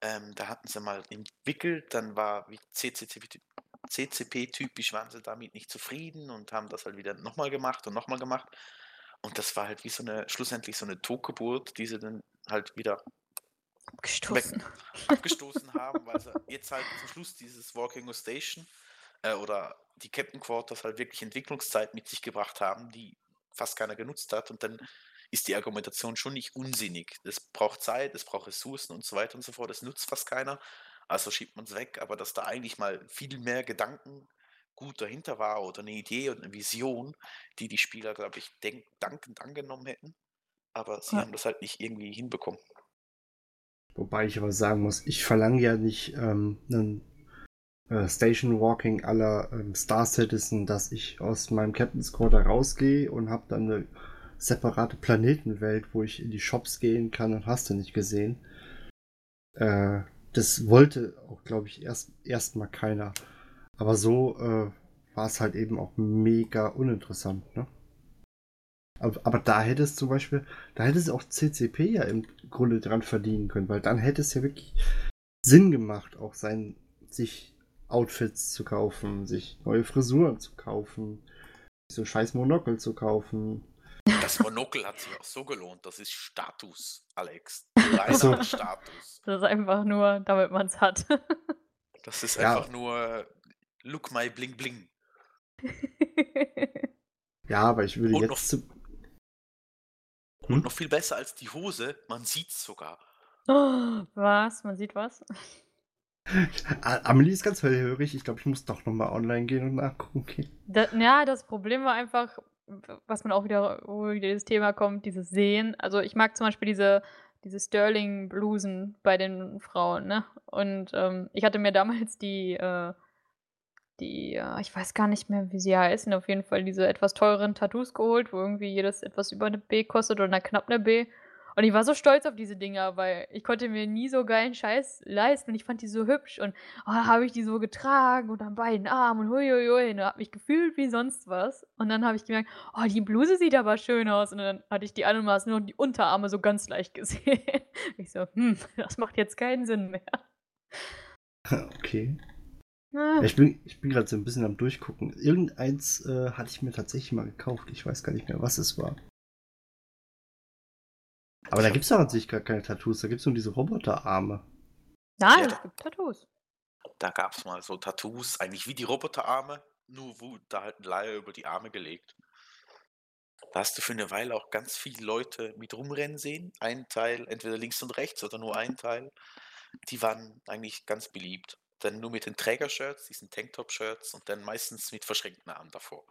Ähm, da hatten sie mal entwickelt, dann war wie CCP-typisch, waren sie damit nicht zufrieden und haben das halt wieder nochmal gemacht und nochmal gemacht. Und das war halt wie so eine, schlussendlich so eine Totgeburt, die sie dann halt wieder Gestoßen. abgestoßen haben, weil sie jetzt halt zum Schluss dieses Walking Station äh, oder die Captain Quarters halt wirklich Entwicklungszeit mit sich gebracht haben, die fast keiner genutzt hat. Und dann ist die Argumentation schon nicht unsinnig. Es braucht Zeit, es braucht Ressourcen und so weiter und so fort. Das nutzt fast keiner. Also schiebt man es weg. Aber dass da eigentlich mal viel mehr Gedanken gut dahinter war oder eine Idee und eine Vision, die die Spieler, glaube ich, denk dankend angenommen hätten. Aber sie Ja. haben das halt nicht irgendwie hinbekommen. Wobei ich aber sagen muss, ich verlange ja nicht ähm, einen äh, Station Walking aller ähm, Star Citizen, dass ich aus meinem Captain's Quarter rausgehe und habe dann eine separate Planetenwelt, wo ich in die Shops gehen kann und hast du nicht gesehen. Äh, das wollte auch, glaube ich, erst erstmal keiner. Aber so äh, war es halt eben auch mega uninteressant, ne? Aber, aber da hätte es zum Beispiel, da hätte es auch CCP ja im Grunde dran verdienen können, weil dann hätte es ja wirklich Sinn gemacht, auch sein, sich Outfits zu kaufen, sich neue Frisuren zu kaufen, so scheiß Monokel zu kaufen. Das Monokel hat sich auch so gelohnt. Das ist Status, Alex. Reiner so. Status. Das ist einfach nur, damit man es hat. Das ist Ja. einfach nur Look my bling bling. Ja, aber ich würde Und noch- jetzt zu, Und Hm? noch viel besser als die Hose, man sieht es sogar. Oh, was? Man sieht was? Ah, Amelie ist ganz hellhörig. Ich glaube, ich muss doch nochmal online gehen und nachgucken. Da, ja, das Problem war einfach, was man auch wieder, wo wieder das Thema kommt, dieses Sehen. Also ich mag zum Beispiel diese, diese Sterling-Blusen bei den Frauen, ne? Und ähm, ich hatte mir damals die, äh, die, äh, ich weiß gar nicht mehr, wie sie heißen, auf jeden Fall diese etwas teureren Tattoos geholt, wo irgendwie jedes etwas über eine B kostet oder knapp eine B. Und ich war so stolz auf diese Dinger, weil ich konnte mir nie so geilen Scheiß leisten und ich fand die so hübsch und oh, habe ich die so getragen und an beiden Armen und huiuiui und habe mich gefühlt wie sonst was. Und dann habe ich gemerkt, oh, die Bluse sieht aber schön aus. Und dann hatte ich die an und nur die Unterarme so ganz leicht gesehen. Ich so, hm, das macht jetzt keinen Sinn mehr. Okay. Ja, ich bin, ich bin gerade so ein bisschen am Durchgucken. Irgendeins äh, hatte ich mir tatsächlich mal gekauft. Ich weiß gar nicht mehr, was es war. Aber da gibt es doch an sich gar keine Tattoos. Da gibt es nur diese Roboterarme. Nein, Ja. es gibt Tattoos. Da gab es mal so Tattoos, eigentlich wie die Roboterarme, nur wo da halt ein Leier über die Arme gelegt. Da hast du für eine Weile auch ganz viele Leute mit rumrennen sehen. Ein Teil, entweder links und rechts oder nur ein Teil. Die waren eigentlich ganz beliebt. Dann nur mit den Trägershirts, diesen Tanktop-Shirts und dann meistens mit verschränkten Armen davor.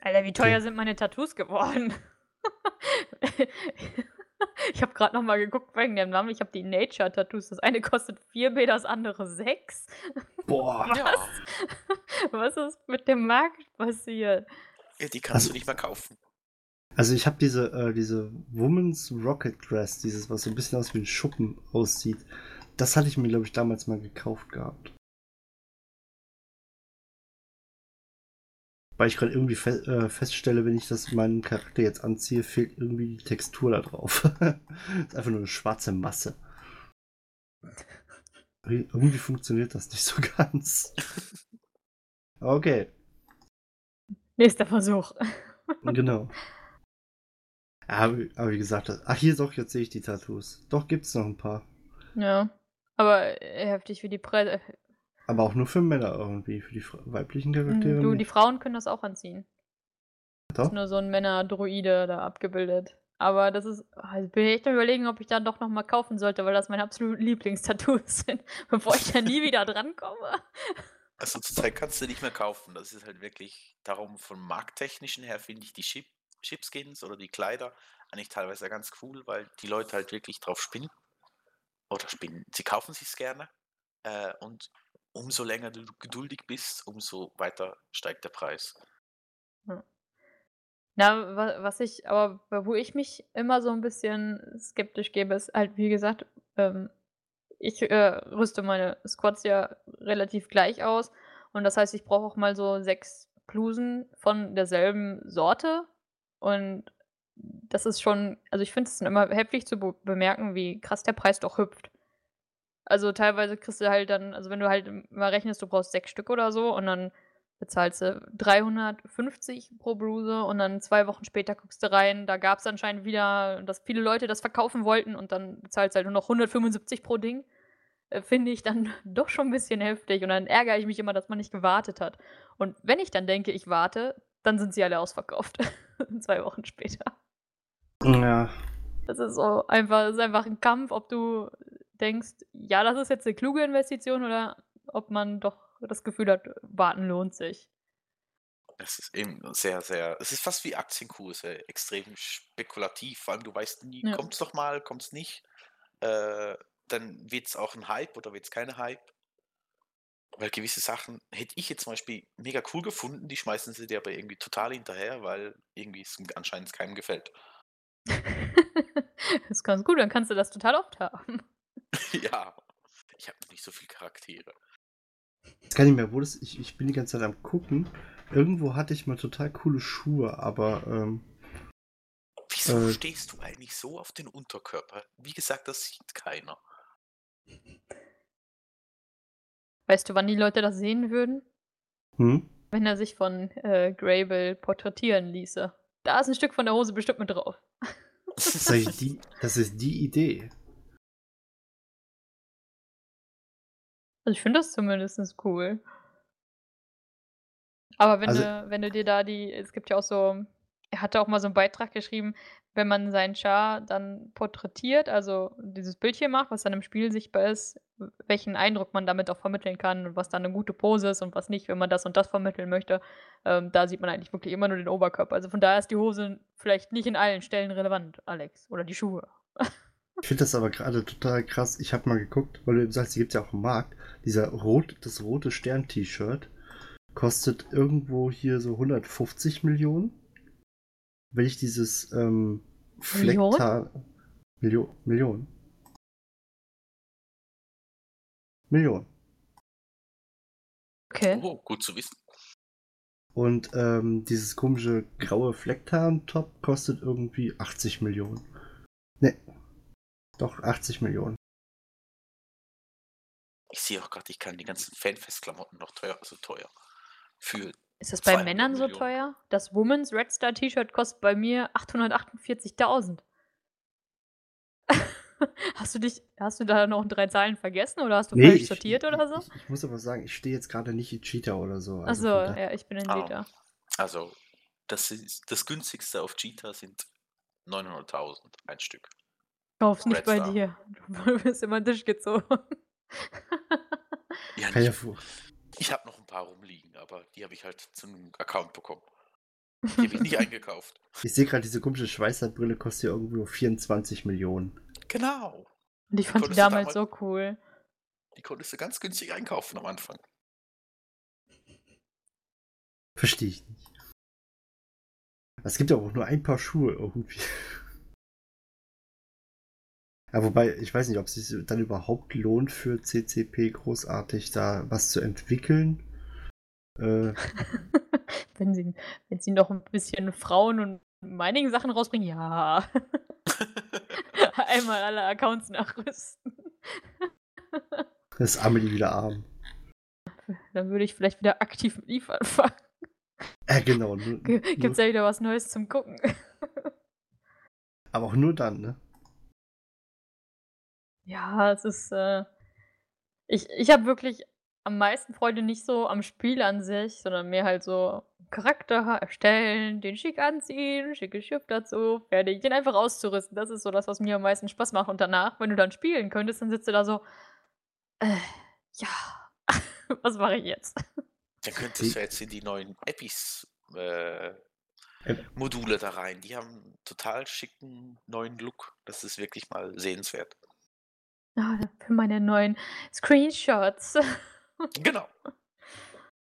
Alter, wie teuer Okay. sind meine Tattoos geworden? ich habe gerade noch mal geguckt wegen dem Namen. Ich habe die Nature-Tattoos. Das eine kostet 4B, das andere 6. Boah. Ja, Was ist mit dem Markt passiert? ja die kannst Also- du nicht mehr kaufen. Also ich habe diese, äh, diese Woman's Rocket Dress, dieses, was so ein bisschen aus wie ein Schuppen aussieht. Das hatte ich mir, glaube ich, damals mal gekauft gehabt. Weil ich gerade irgendwie fe äh, feststelle, wenn ich das meinen Charakter jetzt anziehe, fehlt irgendwie die Textur da drauf. ist einfach nur eine schwarze Masse. Ir- Irgendwie funktioniert das nicht so ganz. Okay, Nächster Versuch. genau. Aber, aber wie gesagt, das- ach hier doch, jetzt sehe ich die Tattoos. Doch, gibt's noch ein paar. Ja. Aber äh, heftig wie die Preise. Aber auch nur für Männer irgendwie, für die weiblichen Charaktere. Du, die. Frauen können das auch anziehen. Doch? Ist nur so ein Männer-Druide da abgebildet. Aber das ist. Also bin ich echt am überlegen, ob ich da doch nochmal kaufen sollte, weil das meine absoluten Lieblingstattoos sind, bevor ich da nie wieder drankomme. Also zurzeit kannst du nicht mehr kaufen. Das ist halt wirklich darum, vom markttechnischen her finde ich die Chip Chipskins oder die Kleider eigentlich teilweise ganz cool, weil die Leute halt wirklich drauf spinnen. Oder spinnen. Sie kaufen sich's gerne. Äh, und umso länger du geduldig bist, umso weiter steigt der Preis. Na, wa- was ich, aber wo ich mich immer so ein bisschen skeptisch gebe, ist halt, wie gesagt, ähm, ich äh, rüste meine Squads ja relativ gleich aus. Und das heißt, ich brauche auch mal so sechs Blusen von derselben Sorte. Und das ist schon, also ich finde es immer heftig zu be bemerken, wie krass der Preis doch hüpft. Also teilweise kriegst du halt dann, also wenn du halt mal rechnest, du brauchst sechs Stück oder so und dann bezahlst du 350 pro Bluse und dann zwei Wochen später guckst du rein, da gab es anscheinend wieder, dass viele Leute das verkaufen wollten und dann bezahlst du halt nur noch 175 pro Ding. Äh, Finde ich dann doch schon ein bisschen heftig und dann ärgere ich mich immer, dass man nicht gewartet hat. Und wenn ich dann denke, ich warte, dann sind sie alle ausverkauft. zwei Wochen später. Ja, Das ist so einfach, das ist einfach ein Kampf, ob du denkst, ja, das ist jetzt eine kluge Investition oder ob man doch das Gefühl hat, warten lohnt sich. Es ist eben sehr, sehr, es ist fast wie Aktienkurse, extrem spekulativ. Vor allem, du weißt nie, Ja. kommt's noch mal, kommt's nicht. Äh, dann wird's auch ein Hype oder wird's kein Hype. Weil gewisse Sachen hätte ich jetzt zum Beispiel mega cool gefunden, die schmeißen sie dir aber irgendwie total hinterher, weil irgendwie es anscheinend keinem gefällt. das ist ganz gut, dann kannst du das total oft haben. ja, ich habe nicht so viele Charaktere. jetzt kann ich mehr, wo das. Ich, ich bin die ganze Zeit am gucken. Irgendwo hatte ich mal total coole Schuhe, aber ähm, Wieso Äh. stehst du eigentlich so auf den Unterkörper? Wie gesagt, das sieht keiner. Weißt du, wann die Leute das sehen würden? hm? Wenn er sich von äh, Grable porträtieren ließe. Da ist ein Stück von der Hose bestimmt mit drauf. Das ist, die, das ist die Idee. Also ich finde das zumindest cool. Aber wenn, Also- du, wenn du dir da die, es gibt ja auch so, er hatte auch mal so einen Beitrag geschrieben, wenn man seinen Char dann porträtiert, also dieses Bildchen macht, was dann im Spiel sichtbar ist, welchen Eindruck man damit auch vermitteln kann und was dann eine gute Pose ist und was nicht, wenn man das und das vermitteln möchte, ähm, da sieht man eigentlich wirklich immer nur den Oberkörper. Also von daher ist die Hose vielleicht nicht in allen Stellen relevant, Alex. Oder die Schuhe. Ich finde das aber gerade total krass. Ich habe mal geguckt, weil du eben sagst, die gibt es ja auch im Markt. Dieser rot, das rote Stern-T-Shirt kostet irgendwo hier so 150 Millionen. Wenn ich dieses ähm, Million? Flecktar. Million. Million. Million. Okay. Oh, gut zu wissen. Und ähm, dieses komische graue Flecktarn-Top kostet irgendwie 80 Millionen. Doch, 80 Millionen. Ich sehe auch gerade, ich kann die ganzen Fanfest-Klamotten noch teuer, also teuer. Für Ist das bei 200 Männern so Millionen. teuer? Das Women's Red Star T-Shirt kostet bei mir 848.000. hast du dich, hast du da noch drei Zahlen vergessen oder hast du falsch ich- sortiert oder so? Ich, ich muss aber sagen, ich stehe jetzt gerade nicht in Cheetah oder so. also Achso, ja, ich bin ein Ah. Liter. Also, das ist das günstigste auf Cheetah sind 900.000 ein Stück. Kauf's nicht Red bei Star. dir. Du wirst immer an den Tisch gezogen. Ja, nicht, ich habe noch ein paar rumliegen, aber die habe ich halt zum Account bekommen. Die habe ich nicht eingekauft. Ich sehe gerade, diese komische Schweißerbrille kostet ja irgendwo 24 Millionen. Genau. Und ich fand die Konntest du damals damals- so cool. Die konntest du ganz günstig einkaufen am Anfang. Verstehe ich nicht. Es gibt ja auch nur ein paar Schuhe irgendwie. Ja, wobei, ich weiß nicht, ob es sich dann überhaupt lohnt für CCP großartig da was zu entwickeln. Äh, wenn, sie, wenn sie noch ein bisschen Frauen und Mining-Sachen rausbringen, ja. Einmal alle Accounts nachrüsten. das ist Amelie wieder arm. dann würde ich vielleicht wieder aktiv mit Eve anfangen. Äh, genau. Nur, G Gibt's ja wieder was Neues zum Gucken. aber auch nur dann, ne? Ja, es ist, äh ich ich habe wirklich am meisten Freude nicht so am Spiel an sich, sondern mehr halt so Charakter erstellen, den schick anziehen, schickes Schiff dazu, fertig, den einfach auszurüsten. Das ist so das, was mir am meisten Spaß macht. Und danach, wenn du dann spielen könntest, dann sitzt du da so, äh, ja, was mache ich jetzt? Dann könntest du jetzt in die neuen Epis äh, Module da rein. Die haben einen total schicken neuen Look. Das ist wirklich mal sehenswert. Ah, für meine neuen Screenshots. Genau.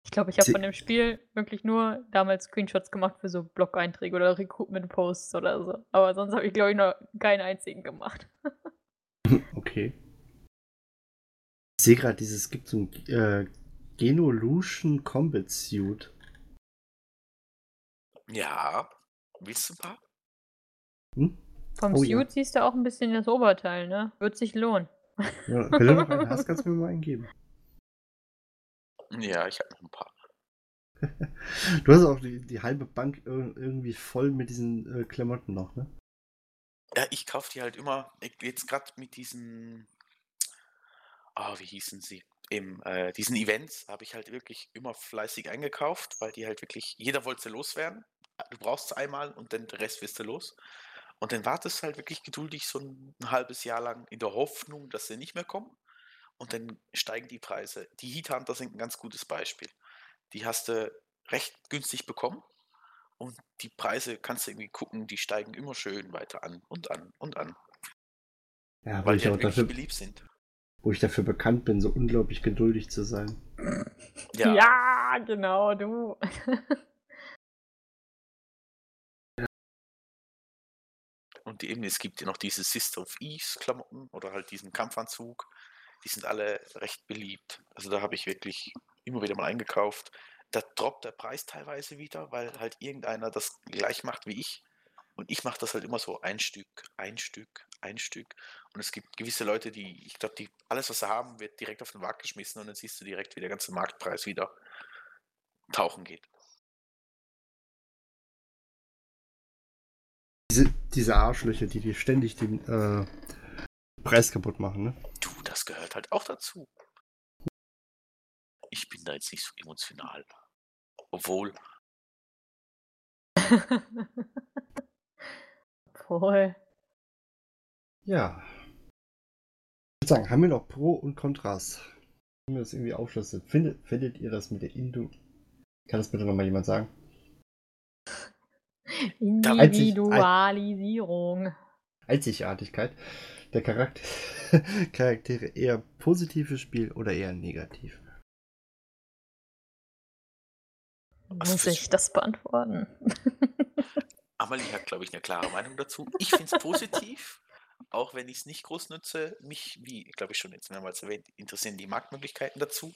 Ich glaube, ich habe von dem Spiel wirklich nur damals Screenshots gemacht für so Blog-Einträge oder Recruitment-Posts oder so. Aber sonst habe ich, glaube ich, noch keinen einzigen gemacht. Okay. Ich sehe gerade, dieses gibt so ein äh, Genolution Combat Suit. Ja. Willst du ein paar? Hm? Vom Oh Suit ja. siehst du auch ein bisschen das Oberteil, ne? Wird sich lohnen. Ja, wenn du noch einen hast, kannst du mir mal einen geben. Ja, ich habe noch ein paar. Du hast auch die, die halbe Bank ir- irgendwie voll mit diesen äh, Klamotten noch, ne? Ja, ich kaufe die halt immer, ich- jetzt gerade mit diesen, ah, wie hießen sie? Im, äh, diesen Events habe ich halt wirklich immer fleißig eingekauft, weil die halt wirklich, jeder wollte sie loswerden. Du brauchst sie einmal und dann den Rest wirst du los. Und dann wartest du halt wirklich geduldig so ein, ein halbes Jahr lang in der Hoffnung, dass sie nicht mehr kommen. Und dann steigen die Preise. Die Heat Hunter sind ein ganz gutes Beispiel. Die hast du recht günstig bekommen. Und die Preise kannst du irgendwie gucken, die steigen immer schön weiter an und an und an. Ja, Weil ich, die auch halt dafür, beliebt sind. wo ich dafür bekannt bin, so unglaublich geduldig zu sein. Ja, Ja, genau, du. und eben, es gibt ja noch diese Sister of Eves Klamotten oder halt diesen Kampfanzug. Die sind alle recht beliebt. Also da habe ich wirklich immer wieder mal eingekauft. Da droppt der Preis teilweise wieder, weil halt irgendeiner das gleich macht wie ich. Und ich mache das halt immer so ein Stück, ein Stück, ein Stück. Und es gibt gewisse Leute, die, ich glaube, die alles, was sie haben, wird direkt auf den Markt geschmissen und dann siehst du direkt, wie der ganze Marktpreis wieder tauchen geht. Diese, Arschlöcher, die dir ständig den äh, Preis kaputt machen, ne? Du, das gehört halt auch dazu. Ich bin da jetzt nicht so emotional. Obwohl, Voll. Ja. Ich würde sagen, haben wir noch Pro und Kontras? Können wir das irgendwie aufschlüsseln? Findet, findet ihr das mit der Indu... Kann das bitte nochmal jemand sagen? Individualisierung. Einzigartigkeit der Charakter Charaktere eher positives Spiel oder eher negativ? Was Muss ich das beantworten? Amalie hat, glaube ich, eine klare Meinung dazu. Ich finde es positiv, auch wenn ich es nicht groß nutze. Mich, wie, glaube ich, schon jetzt mehrmals erwähnt, interessieren die Marktmöglichkeiten dazu.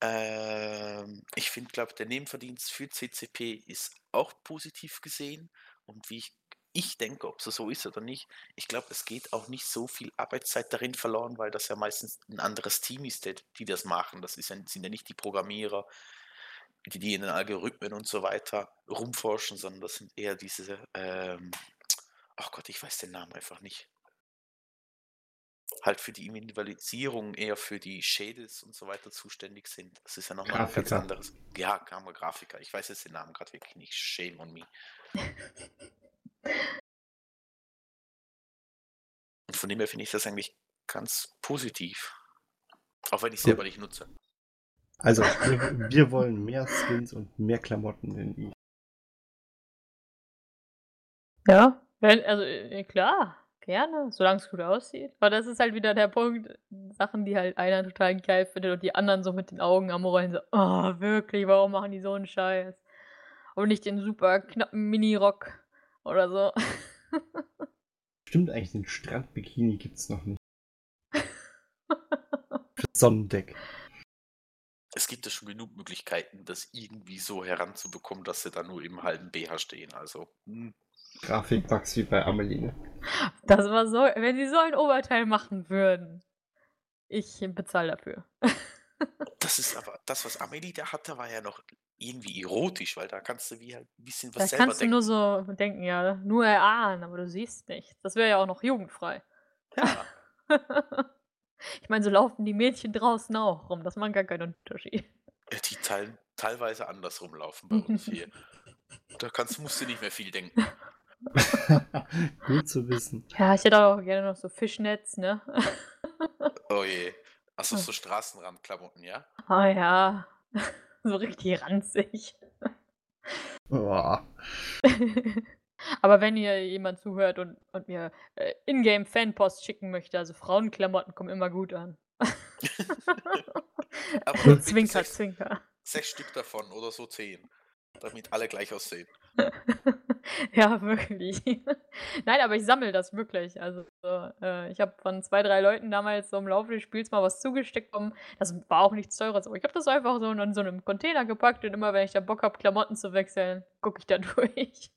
Ähm, ich finde, glaube der Nebenverdienst für CCP ist auch positiv gesehen. Und wie ich, ich denke, ob es so ist oder nicht, ich glaube, es geht auch nicht so viel Arbeitszeit darin verloren, weil das ja meistens ein anderes Team ist, der, die das machen. Das ist ja, sind ja nicht die Programmierer, die, die in den Algorithmen und so weiter rumforschen, sondern das sind eher diese, ähm, ach Gott, ich weiß den Namen einfach nicht. Halt für die Individualisierung eher für die Schädels und so weiter zuständig sind. Das ist ja nochmal ein ganz anderes. Ja, Kamera Grafiker. Ich weiß jetzt den Namen gerade wirklich nicht. Shame on me. Und von dem her finde ich das eigentlich ganz positiv. Auch wenn ich Gut. selber nicht nutze. Also, wir, wir wollen mehr Skins und mehr Klamotten in I. Ja, wenn, also äh, klar, gerne, solange es gut aussieht. Aber das ist halt wieder der Punkt, Sachen, die halt einer total geil findet und die anderen so mit den Augen am Rollen so, oh, wirklich, warum machen die so einen Scheiß? Und nicht den super knappen Mini-Rock oder so. Stimmt eigentlich, den Strandbikini gibt's noch nicht. Für Sonnendeck. Es gibt ja schon genug Möglichkeiten, das irgendwie so heranzubekommen, dass sie da nur im halben BH stehen. Also, hm, Grafikbugs wie bei Amelie. ne? Das war so, wenn sie so ein Oberteil machen würden. Ich bezahle dafür. Das ist aber, das, was Amelie da hatte, war ja noch irgendwie erotisch, weil da kannst du wie halt ein bisschen was Da selber kannst du denken. nur so denken, ja, nur erahnen, aber du siehst nichts. Das wäre ja auch noch jugendfrei. Ja, Ich meine, so laufen die Mädchen draußen auch rum. Das macht gar keinen Unterschied. Ja, die teil, teilweise andersrum laufen bei uns hier. Da kannst, musst du nicht mehr viel denken. Gut zu wissen. Ja, ich hätte auch gerne noch so Fischnetz, ne? Oh je. Achso, so Straßenrandklamotten, ja? Ah ja, so richtig ranzig. Oh, Aber wenn hier jemand zuhört und, und mir äh, Ingame-Fanpost schicken möchte, also Frauenklamotten kommen immer gut an. Aber zwinker, sechs, zwinker. sechs Stück davon oder so zehn. Damit alle gleich aussehen. ja, wirklich. Nein, aber ich sammle das wirklich. Also so, äh, ich habe von zwei, drei Leuten damals so im Laufe des Spiels mal was zugesteckt bekommen. Das war auch nichts Teures, aber ich habe das einfach so in so einem Container gepackt und immer wenn ich da Bock habe, Klamotten zu wechseln, gucke ich da durch.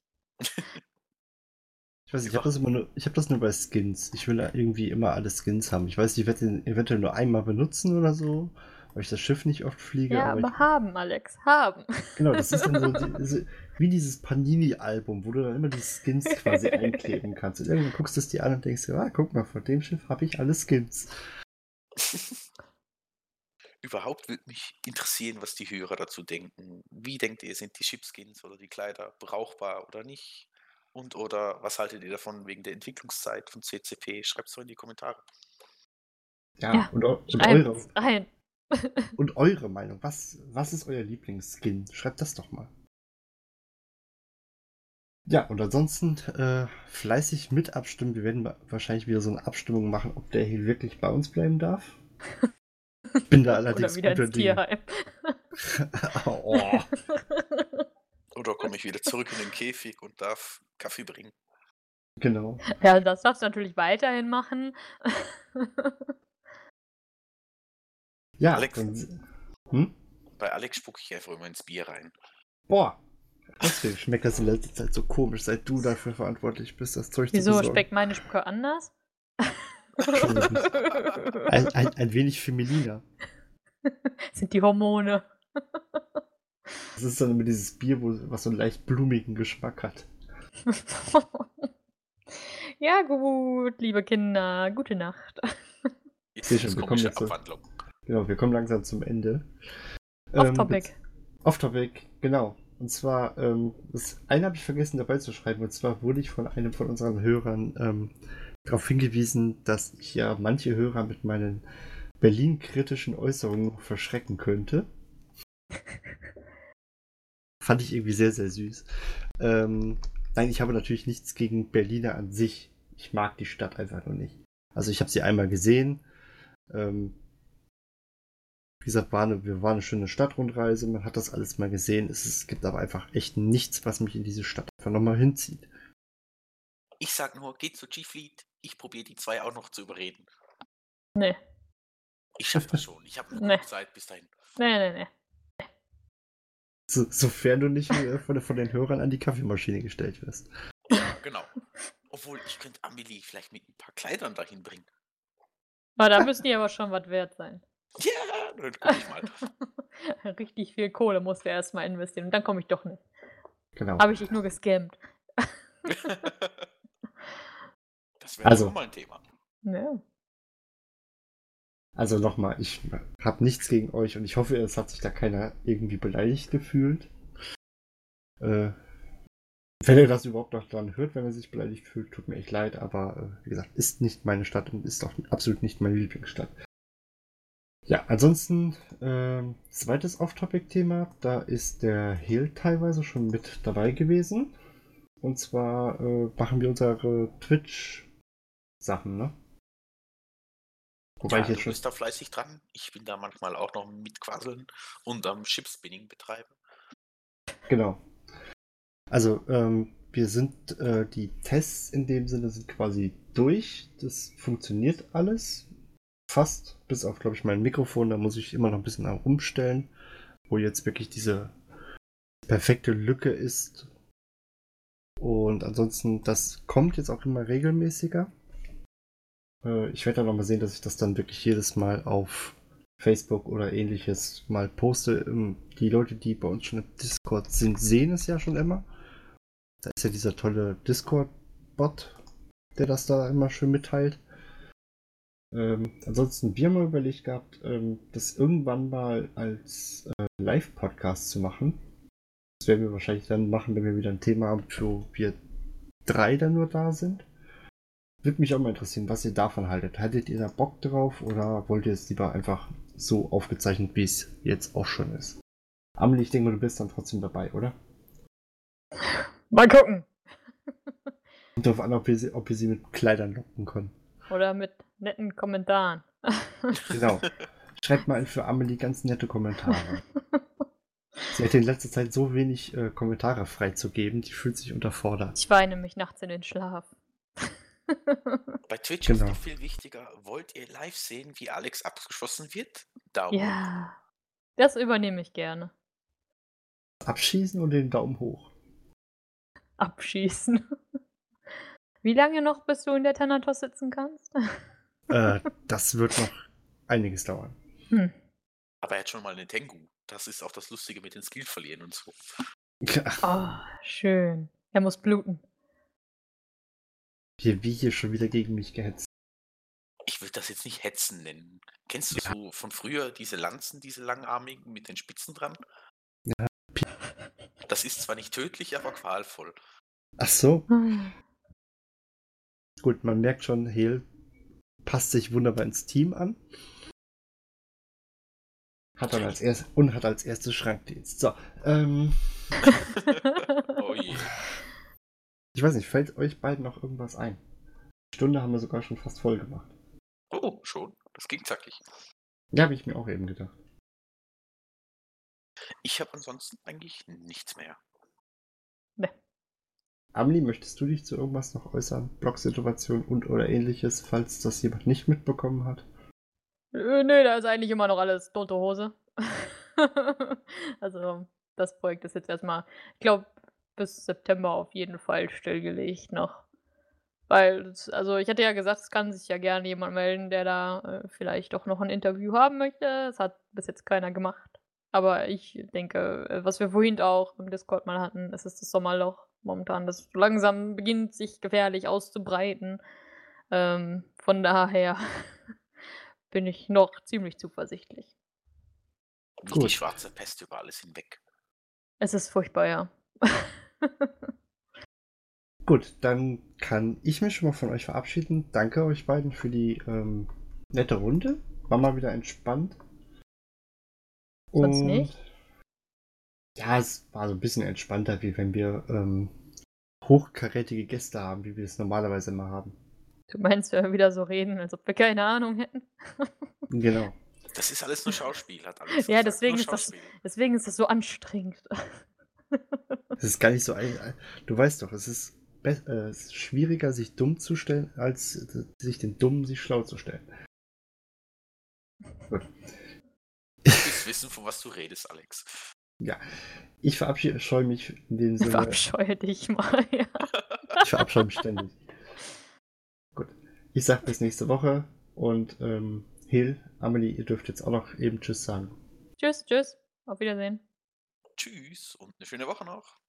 Ich weiß nicht, ich habe das immer nur, ich habe das nur bei Skins. Ich will irgendwie immer alle Skins haben. Ich weiß, ich werde den eventuell nur einmal benutzen oder so, weil ich das Schiff nicht oft fliege. Ja, aber aber haben, Alex, haben. ich, genau, das ist dann so die, wie dieses Panini-Album, wo du dann immer die Skins quasi einkleben kannst. Und irgendwann guckst du es dir an und denkst dir, ah, guck mal, von dem Schiff habe ich alle Skins. Überhaupt würde mich interessieren, was die Hörer dazu denken. Wie denkt ihr, sind die Chipskins oder die Kleider brauchbar oder nicht? Und oder was haltet ihr davon wegen der Entwicklungszeit von CCP? Schreibt es doch in die Kommentare. Ja, Ja, und, und, eure, rein. und eure Meinung. Was, was ist euer Lieblingsskin? Schreibt das doch mal. Ja, und ansonsten äh, fleißig mit abstimmen. Wir werden wa- wahrscheinlich wieder so eine Abstimmung machen, ob der hier wirklich bei uns bleiben darf. Ich bin da allerdings Oder wieder guter ins. Tierheim. oh, Oder komme ich wieder zurück in den Käfig und darf Kaffee bringen? genau. ja, das darfst du natürlich weiterhin machen. Ja, Alex. dann, hm? Bei Alex spucke ich einfach immer ins Bier rein. Boah, deswegen schmeckt das in letzter Zeit so komisch, seit du dafür verantwortlich bist, das Zeug Wieso zu besorgen. schmeckt meine Spucke anders? Ein, ein, ein wenig femininer. Sind die Hormone. Das ist dann immer dieses Bier, wo, was so einen leicht blumigen Geschmack hat. ja, gut, liebe Kinder, gute Nacht. Jetzt Sehr ist schön, wir kommen komische jetzt so- Abwandlung. Genau, wir kommen langsam zum Ende. Off Ähm, Off-Topic, genau. Und zwar, ähm, das eine habe ich vergessen dabei zu schreiben, und zwar wurde ich von einem von unseren Hörern ähm, darauf hingewiesen, dass ich ja manche Hörer mit meinen Berlin-kritischen Äußerungen verschrecken könnte. Fand ich irgendwie sehr, sehr süß. Ähm, nein, ich habe natürlich nichts gegen Berliner an sich. Ich mag die Stadt einfach nur nicht. Also ich habe sie einmal gesehen. Ähm, wie gesagt, war eine, wir waren eine schöne Stadtrundreise, man hat das alles mal gesehen. Es, es gibt aber einfach echt nichts, was mich in diese Stadt einfach nochmal hinzieht. Ich sag nur, geht zu G-Fleet. Ich probiere die zwei auch noch zu überreden. Nee, Ich schaffe das schon. Ich habe noch Nee. Zeit bis dahin. nee, nee, nee. So, sofern du nicht äh, von, von den Hörern an die Kaffeemaschine gestellt wirst. Ja, genau. Obwohl, ich könnte Amelie vielleicht mit ein paar Kleidern dahin bringen. Aber da müssen die aber schon was wert sein. Ja, dann guck ich mal. Richtig viel Kohle musst du erstmal investieren und dann komme ich doch nicht. Genau. Habe ich dich nur gescammt. Das wäre Also. mal ein Thema. Ja. Also nochmal, ich habe nichts gegen euch und ich hoffe, es hat sich da keiner irgendwie beleidigt gefühlt. Äh, wenn ihr das überhaupt noch dran hört, wenn er sich beleidigt fühlt, tut mir echt leid, aber äh, wie gesagt, ist nicht meine Stadt und ist auch absolut nicht meine Lieblingsstadt. Ja, ansonsten, ähm, zweites Off-Topic-Thema, da ist der Hehl teilweise schon mit dabei gewesen. Und zwar äh, machen wir unsere Twitch-Sachen, ne? Wobei ja, ich jetzt du schon. bist da fleißig dran. Ich bin da manchmal auch noch mit Quasseln und am Chipspinning betreiben. Genau. Also, ähm, wir sind, äh, die Tests in dem Sinne sind quasi durch. Das funktioniert alles. Fast. Bis auf, glaube ich, mein Mikrofon. Da muss ich immer noch ein bisschen am umstellen. Wo jetzt wirklich diese perfekte Lücke ist. Und ansonsten, das kommt jetzt auch immer regelmäßiger. Äh, ich werde dann noch mal sehen, dass ich das dann wirklich jedes Mal auf Facebook oder ähnliches mal poste. Ähm, die Leute, die bei uns schon im Discord sind, sehen es ja schon immer. Da ist ja dieser tolle Discord-Bot, der das da immer schön mitteilt. Ähm, ansonsten, wir haben mal überlegt gehabt, ähm, das irgendwann mal als äh, Live-Podcast zu machen. Das werden wir wahrscheinlich dann machen, wenn wir wieder ein Thema haben, wo wir drei dann nur da sind. Würde mich auch mal interessieren, was ihr davon haltet. Hattet ihr da Bock drauf oder wollt ihr es lieber einfach so aufgezeichnet, wie es jetzt auch schon ist? Amelie, ich denke, du bist dann trotzdem dabei, oder? Mal gucken. Und darauf an, ob wir, sie, ob wir sie mit Kleidern locken können. Oder mit netten Kommentaren. Genau. Schreibt mal für Amelie ganz nette Kommentare. Sie hat in letzter Zeit so wenig äh, Kommentare freizugeben, die fühlt sich unterfordert. Ich weine mich nachts in den Schlaf. Bei Twitch Genau. ist noch viel wichtiger, wollt ihr live sehen, wie Alex abgeschossen wird? Daumen. hoch. ja. Das übernehme ich gerne. Abschießen und den Daumen hoch. Abschießen. Wie lange noch, bis du in der Thanatos sitzen kannst? Äh, das wird noch einiges dauern. Hm. Aber er hat schon mal einen Tengu. Das ist auch das Lustige mit den Skill verlieren und so. Oh, schön. Er muss bluten. Hier, wie hier schon wieder gegen mich gehetzt. Ich würde das jetzt nicht Hetzen nennen. Kennst du Ja. so von früher diese Lanzen, diese langarmigen mit den Spitzen dran? Ja. Das ist zwar nicht tödlich, aber qualvoll. Ach so, Hm. gut, man merkt schon, Hel passt sich wunderbar ins Team an. Hat dann als erst und hat als erstes Schrankdienst. So, ähm, Oh je. ich weiß nicht, fällt euch beiden noch irgendwas ein? Stunde haben wir sogar schon fast voll gemacht. Oh, schon. Das ging zackig. Ja, habe ich mir auch eben gedacht. Ich habe ansonsten eigentlich nichts mehr. Amelie, möchtest du dich zu irgendwas noch äußern? Blogsituation und oder ähnliches, falls das jemand nicht mitbekommen hat? Äh, Nö, da ist eigentlich immer noch alles tote Hose. also, das Projekt ist jetzt erstmal, ich glaube, bis September auf jeden Fall stillgelegt noch. Weil, es- also ich hatte ja gesagt, es kann sich ja gerne jemand melden, der da äh, vielleicht doch noch ein Interview haben möchte. Das hat bis jetzt keiner gemacht. Aber ich denke, äh, was wir vorhin auch im Discord mal hatten, es ist das Sommerloch momentan, das langsam beginnt sich gefährlich auszubreiten. Ähm, von daher bin ich noch ziemlich zuversichtlich. Wie Gut. die schwarze Pest über alles hinweg. Es ist furchtbar, ja. Gut, dann kann ich mich schon mal von euch verabschieden. Danke euch beiden für die ähm, nette Runde. War mal wieder entspannt. Sonst nicht? Ja, es war so ein bisschen entspannter, wie wenn wir ähm, hochkarätige Gäste haben, wie wir es normalerweise immer haben. Du meinst, wenn wir wieder so reden, als ob wir keine Ahnung hätten? Genau. Das ist alles nur Schauspiel, hat Alex Ja, gesagt. deswegen nur ist das-. Deswegen ist das so anstrengend. Es ist gar nicht so. Du weißt doch, es ist, äh, es ist schwieriger, sich dumm zu stellen, als äh, sich den Dummen sich schlau zu stellen. Gut. Du willst wissen, von was du redest, Alex. Ich verabschiede scheue mich in dem Ich Sinne. verabscheue dich mal, ja. Ich verabscheue mich ständig. Gut. Ich sag bis nächste Woche und ähm, Hil, Amelie, ihr dürft jetzt auch noch eben Tschüss sagen. Tschüss, tschüss. Auf Wiedersehen. Tschüss und eine schöne Woche noch.